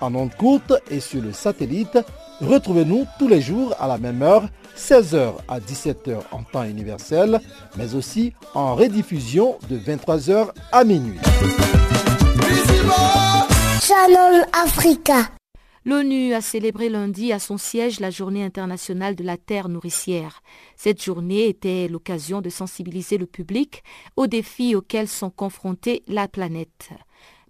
En ondes courte et sur le satellite, Retrouvez-nous tous les jours à la même heure, 16h à 17h en temps universel, mais aussi en rediffusion de 23h à minuit. Channel Africa. L'ONU a célébré lundi à son siège la journée internationale de la terre nourricière. Cette journée était l'occasion de sensibiliser le public aux défis auxquels sont confrontés la planète.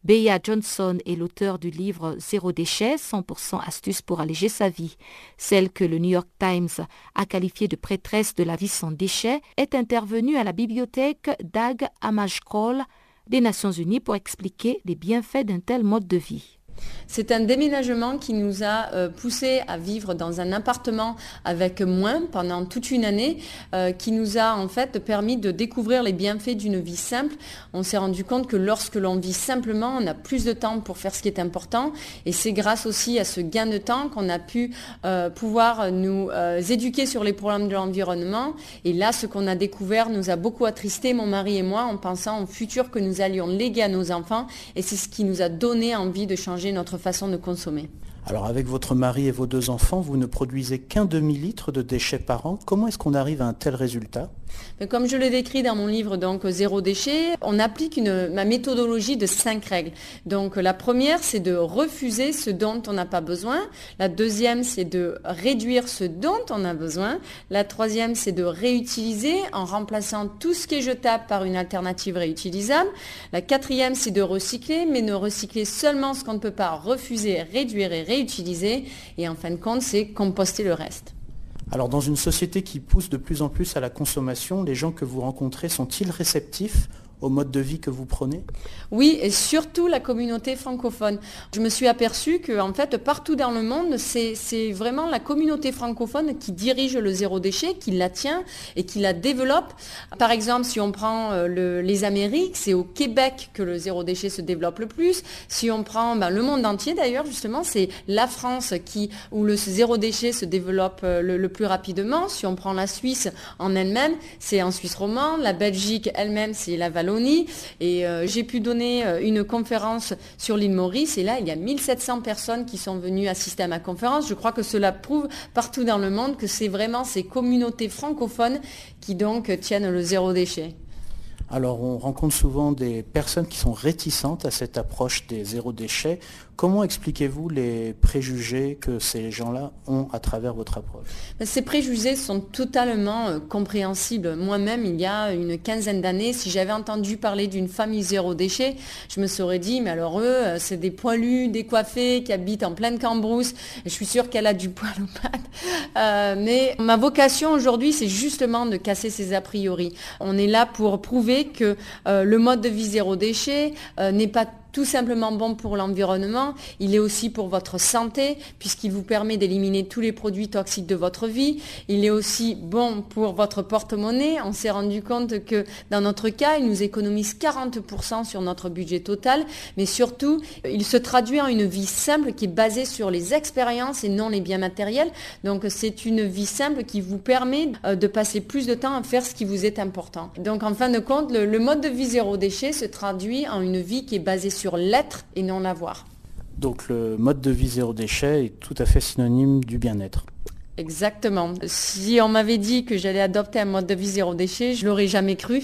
Bea Johnson est l'auteur du livre Zéro déchet, 100% astuces pour alléger sa vie. Celle que le New York Times a qualifiée de prêtresse de la vie sans déchets est intervenue à la bibliothèque Dag Hammarskjöld des Nations Unies pour expliquer les bienfaits d'un tel mode de vie. C'est un déménagement qui nous a euh, poussé à vivre dans un appartement avec moins pendant toute une année, euh, qui nous a en fait permis de découvrir les bienfaits d'une vie simple. On s'est rendu compte que lorsque l'on vit simplement, on a plus de temps pour faire ce qui est important, et c'est grâce aussi à ce gain de temps qu'on a pu euh, pouvoir nous éduquer sur les problèmes de l'environnement. Et là, ce qu'on a découvert nous a beaucoup attristé, mon mari et moi, en pensant au futur que nous allions léguer à nos enfants, et c'est ce qui nous a donné envie de changer notre façon de consommer. Alors avec votre mari et vos deux enfants, vous ne produisez qu'un demi-litre de déchets par an. Comment est-ce qu'on arrive à un tel résultat? Comme je le décris dans mon livre donc Zéro déchet, on applique ma méthodologie de cinq règles. Donc la première, c'est de refuser ce dont on n'a pas besoin. La deuxième, c'est de réduire ce dont on a besoin. La troisième, c'est de réutiliser en remplaçant tout ce qui est jetable par une alternative réutilisable. La quatrième, c'est de recycler, mais ne recycler seulement ce qu'on ne peut pas refuser, réduire et réutiliser. Et en fin de compte, c'est composter le reste. Alors dans une société qui pousse de plus en plus à la consommation, les gens que vous rencontrez sont-ils réceptifs au mode de vie que vous prenez Oui, et surtout la communauté francophone. Je me suis aperçue que, en fait, partout dans le monde, c'est vraiment la communauté francophone qui dirige le zéro déchet, qui la tient et qui la développe. Par exemple, si on prend euh, les Amériques, c'est au Québec que le zéro déchet se développe le plus. Si on prend ben, le monde entier, d'ailleurs, justement, c'est la France qui, où le zéro déchet se développe euh, le, plus rapidement. Si on prend la Suisse en elle-même, c'est en Suisse romande. La Belgique elle-même, c'est la Et euh, j'ai pu donner euh, une conférence sur l'île Maurice et là, il y a 1700 personnes qui sont venues assister à ma conférence. Je crois que cela prouve partout dans le monde que c'est vraiment ces communautés francophones qui donc tiennent le zéro déchet. Alors on rencontre souvent des personnes qui sont réticentes à cette approche des zéro déchets. Comment expliquez-vous les préjugés que ces gens-là ont à travers votre approche? Ben, Ces préjugés sont totalement euh, compréhensibles. Moi-même, il y a une quinzaine d'années, si j'avais entendu parler d'une famille zéro déchet, je me serais dit, mais alors eux, euh, c'est des poilus, décoiffés, qui habitent en pleine cambrousse. je suis sûre qu'elle a du poil aux pattes. Euh, mais ma vocation aujourd'hui, c'est justement de casser ces a priori. On est là pour prouver que le mode de vie zéro déchet n'est pas tout simplement bon pour l'environnement, il est aussi pour votre santé, puisqu'il vous permet d'éliminer tous les produits toxiques de votre vie. Il est aussi bon pour votre porte-monnaie. On s'est rendu compte que dans notre cas, il nous économise 40% sur notre budget total, mais surtout, il se traduit en une vie simple qui est basée sur les expériences et non les biens matériels. Donc c'est une vie simple qui vous permet euh, de passer plus de temps à faire ce qui vous est important. Donc en fin de compte, le, mode de vie zéro déchet se traduit en une vie qui est basée sur sur l'être et non l'avoir. Donc le mode de vie zéro déchet est tout à fait synonyme du bien-être. Exactement. Si on m'avait dit que j'allais adopter un mode de vie zéro déchet, je l'aurais jamais cru.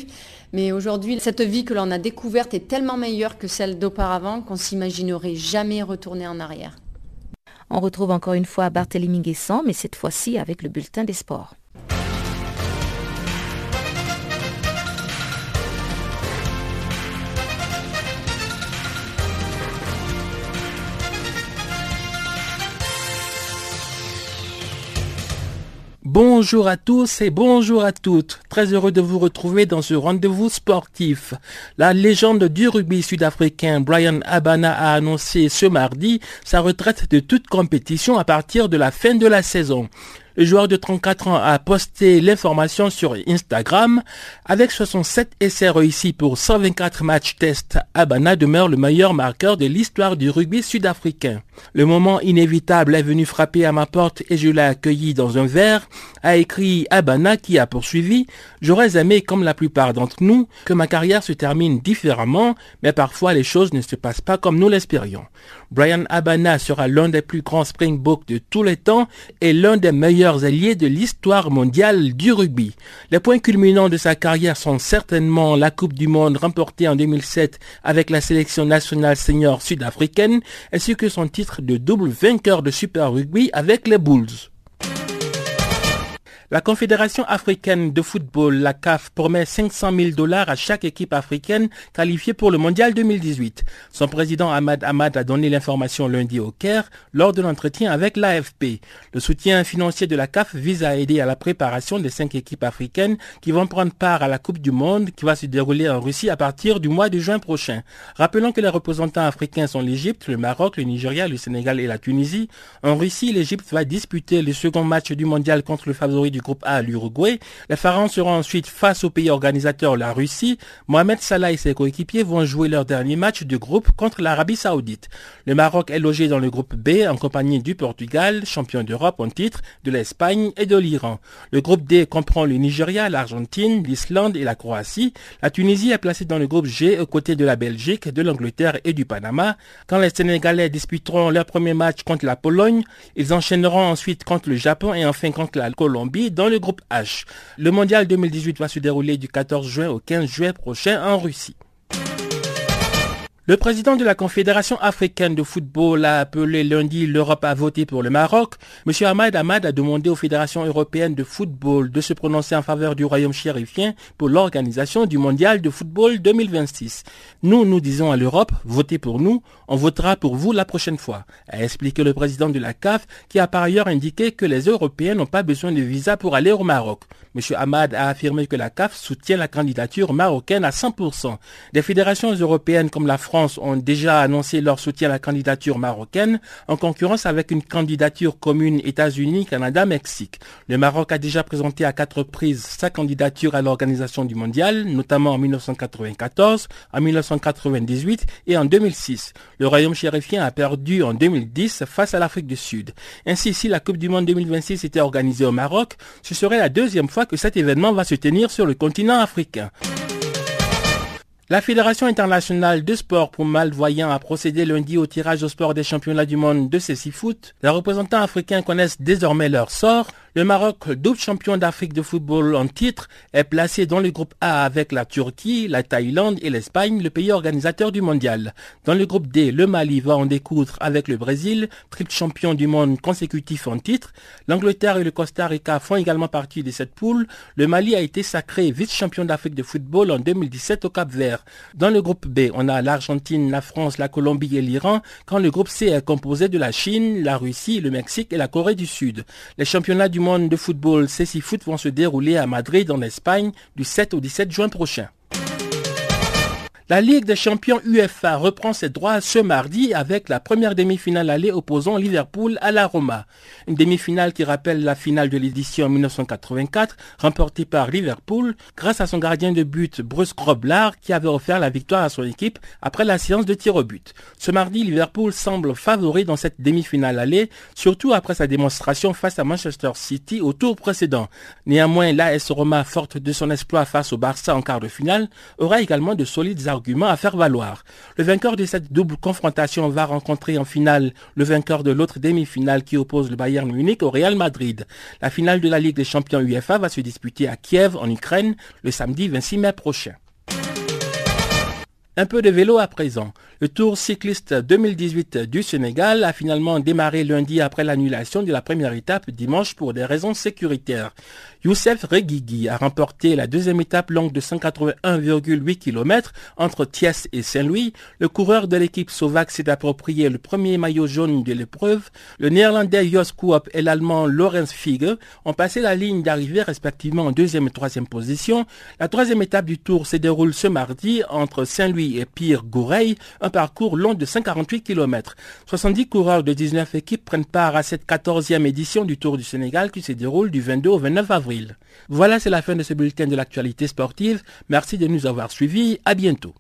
Mais aujourd'hui, cette vie que l'on a découverte est tellement meilleure que celle d'auparavant qu'on s'imaginerait jamais retourner en arrière. On retrouve encore une fois Barthélemy Guessant, mais cette fois-ci avec le bulletin des sports. Bonjour à tous et bonjour à toutes. Très heureux de vous retrouver dans ce rendez-vous sportif. La légende du rugby sud-africain Brian Abana a annoncé ce mardi sa retraite de toute compétition à partir de la fin de la saison. Le joueur de 34 ans a posté l'information sur Instagram. Avec 67 essais réussis pour 124 matchs test, Abana demeure le meilleur marqueur de l'histoire du rugby sud-africain. Le moment inévitable est venu frapper à ma porte et je l'ai accueilli dans un verre, a écrit Abana qui a poursuivi. J'aurais aimé, comme la plupart d'entre nous, que ma carrière se termine différemment, mais parfois les choses ne se passent pas comme nous l'espérions. Brian Abana sera l'un des plus grands Springboks de tous les temps et l'un des meilleurs alliés de l'histoire mondiale du rugby. Les points culminants de sa carrière sont certainement la Coupe du Monde remportée en 2007 avec la sélection nationale senior sud-africaine ainsi que son titre de double vainqueur de Super Rugby avec les Bulls. La Confédération africaine de football, la CAF, promet 500 000 dollars à chaque équipe africaine qualifiée pour le Mondial 2018. Son président Ahmad Ahmad a donné l'information lundi au Caire lors de l'entretien avec l'AFP. Le soutien financier de la CAF vise à aider à la préparation des cinq équipes africaines qui vont prendre part à la Coupe du Monde qui va se dérouler en Russie à partir du mois de juin prochain. Rappelons que les représentants africains sont l'Égypte, le Maroc, le Nigeria, le Sénégal et la Tunisie. En Russie, l'Égypte va disputer le second match du mondial contre le favori du groupe A, l'Uruguay. Les Pharaons seront ensuite face au pays organisateur, la Russie. Mohamed Salah et ses coéquipiers vont jouer leur dernier match de groupe contre l'Arabie Saoudite. Le Maroc est logé dans le groupe B en compagnie du Portugal, champion d'Europe en titre, de l'Espagne et de l'Iran. Le groupe D comprend le Nigeria, l'Argentine, l'Islande et la Croatie. La Tunisie est placée dans le groupe G aux côtés de la Belgique, de l'Angleterre et du Panama. Quand les Sénégalais disputeront leur premier match contre la Pologne, ils enchaîneront ensuite contre le Japon et enfin contre la Colombie dans le groupe H. Le mondial 2018 va se dérouler du 14 juin au 15 juin prochain en Russie. Le président de la Confédération africaine de football a appelé lundi l'Europe à voter pour le Maroc. M. Ahmad Ahmad a demandé aux fédérations européennes de football de se prononcer en faveur du royaume chérifien pour l'organisation du mondial de football 2026. Nous, nous disons à l'Europe, votez pour nous, on votera pour vous la prochaine fois, a expliqué le président de la CAF qui a par ailleurs indiqué que les Européens n'ont pas besoin de visa pour aller au Maroc. M. Ahmad a affirmé que la CAF soutient la candidature marocaine à 100%. Des fédérations européennes comme la France ont déjà annoncé leur soutien à la candidature marocaine en concurrence avec une candidature commune États-Unis, Canada, Mexique. Le Maroc a déjà présenté à quatre reprises sa candidature à l'organisation du mondial, notamment en 1994, en 1998 et en 2006. Le royaume chérifien a perdu en 2010 face à l'Afrique du Sud. Ainsi, si la Coupe du Monde 2026 était organisée au Maroc, ce serait la deuxième fois que cet événement va se tenir sur le continent africain. La Fédération internationale de sport pour malvoyants a procédé lundi au tirage au sport des championnats du monde de foot. Les représentants africains connaissent désormais leur sort. Le Maroc, double champion d'Afrique de football en titre, est placé dans le groupe A avec la Turquie, la Thaïlande et l'Espagne, le pays organisateur du mondial. Dans le groupe D, le Mali va en découdre avec le Brésil, triple champion du monde consécutif en titre. L'Angleterre et le Costa Rica font également partie de cette poule. Le Mali a été sacré vice-champion d'Afrique de football en 2017 au Cap Vert. Dans le groupe B, on a l'Argentine, la France, la Colombie et l'Iran, quand le groupe C est composé de la Chine, la Russie, le Mexique et la Corée du Sud. Les championnats du monde de football CC Foot vont se dérouler à Madrid en Espagne du 7 au 17 juin prochain. La Ligue des champions UEFA reprend ses droits ce mardi avec la première demi-finale allée opposant Liverpool à la Roma. Une demi-finale qui rappelle la finale de l'édition 1984 remportée par Liverpool grâce à son gardien de but Bruce Groblar qui avait offert la victoire à son équipe après la séance de tir au but. Ce mardi, Liverpool semble favori dans cette demi-finale allée, surtout après sa démonstration face à Manchester City au tour précédent. Néanmoins, l'AS Roma, forte de son exploit face au Barça en quart de finale, aura également de solides à faire valoir. Le vainqueur de cette double confrontation va rencontrer en finale le vainqueur de l'autre demi-finale qui oppose le Bayern Munich au Real Madrid. La finale de la Ligue des champions UEFA va se disputer à Kiev en Ukraine le samedi 26 mai prochain. Un peu de vélo à présent. Le Tour cycliste 2018 du Sénégal a finalement démarré lundi après l'annulation de la première étape dimanche pour des raisons sécuritaires. Youssef Reguigui a remporté la deuxième étape longue de 181,8 km entre Thiès et Saint-Louis. Le coureur de l'équipe Sovac s'est approprié le premier maillot jaune de l'épreuve. Le néerlandais Jos Koop et l'allemand Lorenz Fiege ont passé la ligne d'arrivée respectivement en deuxième et troisième position. La troisième étape du Tour se déroule ce mardi entre Saint-Louis et Pire-Goureil, un parcours long de 148 km. 70 coureurs de 19 équipes prennent part à cette 14e édition du Tour du Sénégal qui se déroule du 22 au 29 avril. Voilà, c'est la fin de ce bulletin de l'actualité sportive. Merci de nous avoir suivis. À bientôt.